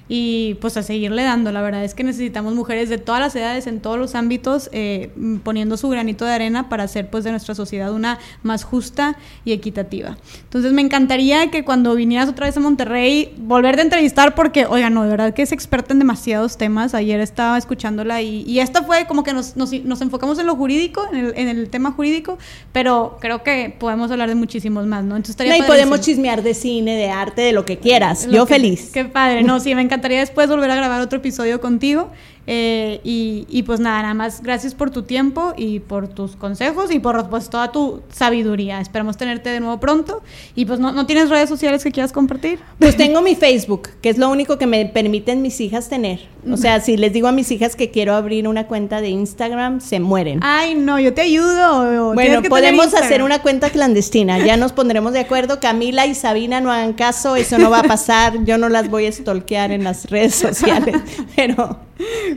Y pues a seguirle dando. La verdad es que necesitamos mujeres de todas las edades, en todos los ámbitos, eh, poniendo su granito de arena para hacer pues de nuestra sociedad una más justa y equitativa. Entonces me encantaría que cuando vinieras otra vez a Monterrey, volver a entrevistar porque, oiga, no, de verdad que es experta en demasiados temas. Ayer estaba escuchándola y, y esta fue como que nos, nos, nos, enfocamos en lo jurídico, en el, en el, tema jurídico, pero creo que podemos hablar de muchísimos más, ¿no? Entonces estaría no, y podemos chismear de cine, de arte, de lo que quieras. Yo feliz. Qué padre, no, sí, me encanta encantaría después volver a grabar otro episodio contigo eh, y, pues nada, nada más gracias por tu tiempo y por tus consejos y por pues, toda tu sabiduría. Esperamos tenerte de nuevo pronto. Y pues no, no tienes redes sociales que quieras compartir. Pues tengo mi Facebook, que es lo único que me permiten mis hijas tener. O sea, si les digo a mis hijas que quiero abrir una cuenta de Instagram, se mueren. Ay, no, yo te ayudo. Bueno, podemos hacer una cuenta clandestina. Ya nos pondremos de acuerdo. Camila y Sabina no hagan caso, eso no va a pasar. Yo no las voy a stalkear en las redes sociales. Pero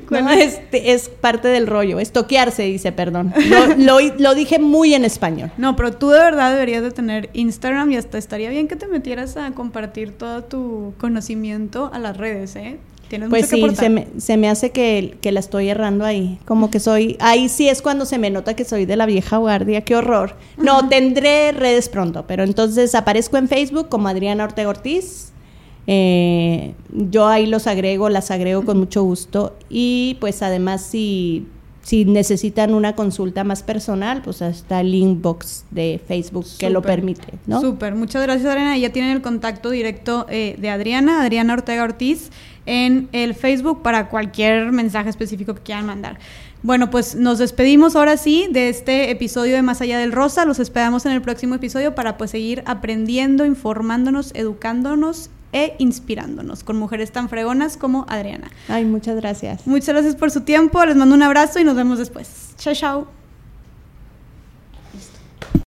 no, es, es, parte del rollo. Estoquearse, dice, perdón. Lo, lo, dije muy en español. No, pero tú de verdad deberías de tener Instagram y hasta estaría bien que te metieras a compartir todo tu conocimiento a las redes, ¿eh? Tienes pues sí, se me, se me, hace que, que, la estoy errando ahí. Como que soy. Ahí sí es cuando se me nota que soy de la vieja guardia. ¡Qué horror! No, tendré redes pronto, pero entonces aparezco en Facebook como Adriana Ortega Ortiz. Eh, yo ahí los agrego, las agrego con mucho gusto y pues además si, si necesitan una consulta más personal, pues está el inbox de Facebook que lo permite. ¿no? Súper, muchas gracias Adriana. Ya tienen el contacto directo eh, de Adriana, Adriana Ortega Ortiz, en el Facebook para cualquier mensaje específico que quieran mandar. Bueno, pues nos despedimos ahora sí de este episodio de Más Allá del Rosa. Los esperamos en el próximo episodio para pues seguir aprendiendo, informándonos, educándonos e inspirándonos con mujeres tan fregonas como Adriana. Ay, muchas gracias. Muchas gracias por su tiempo, les mando un abrazo y nos vemos después. Chao, chao.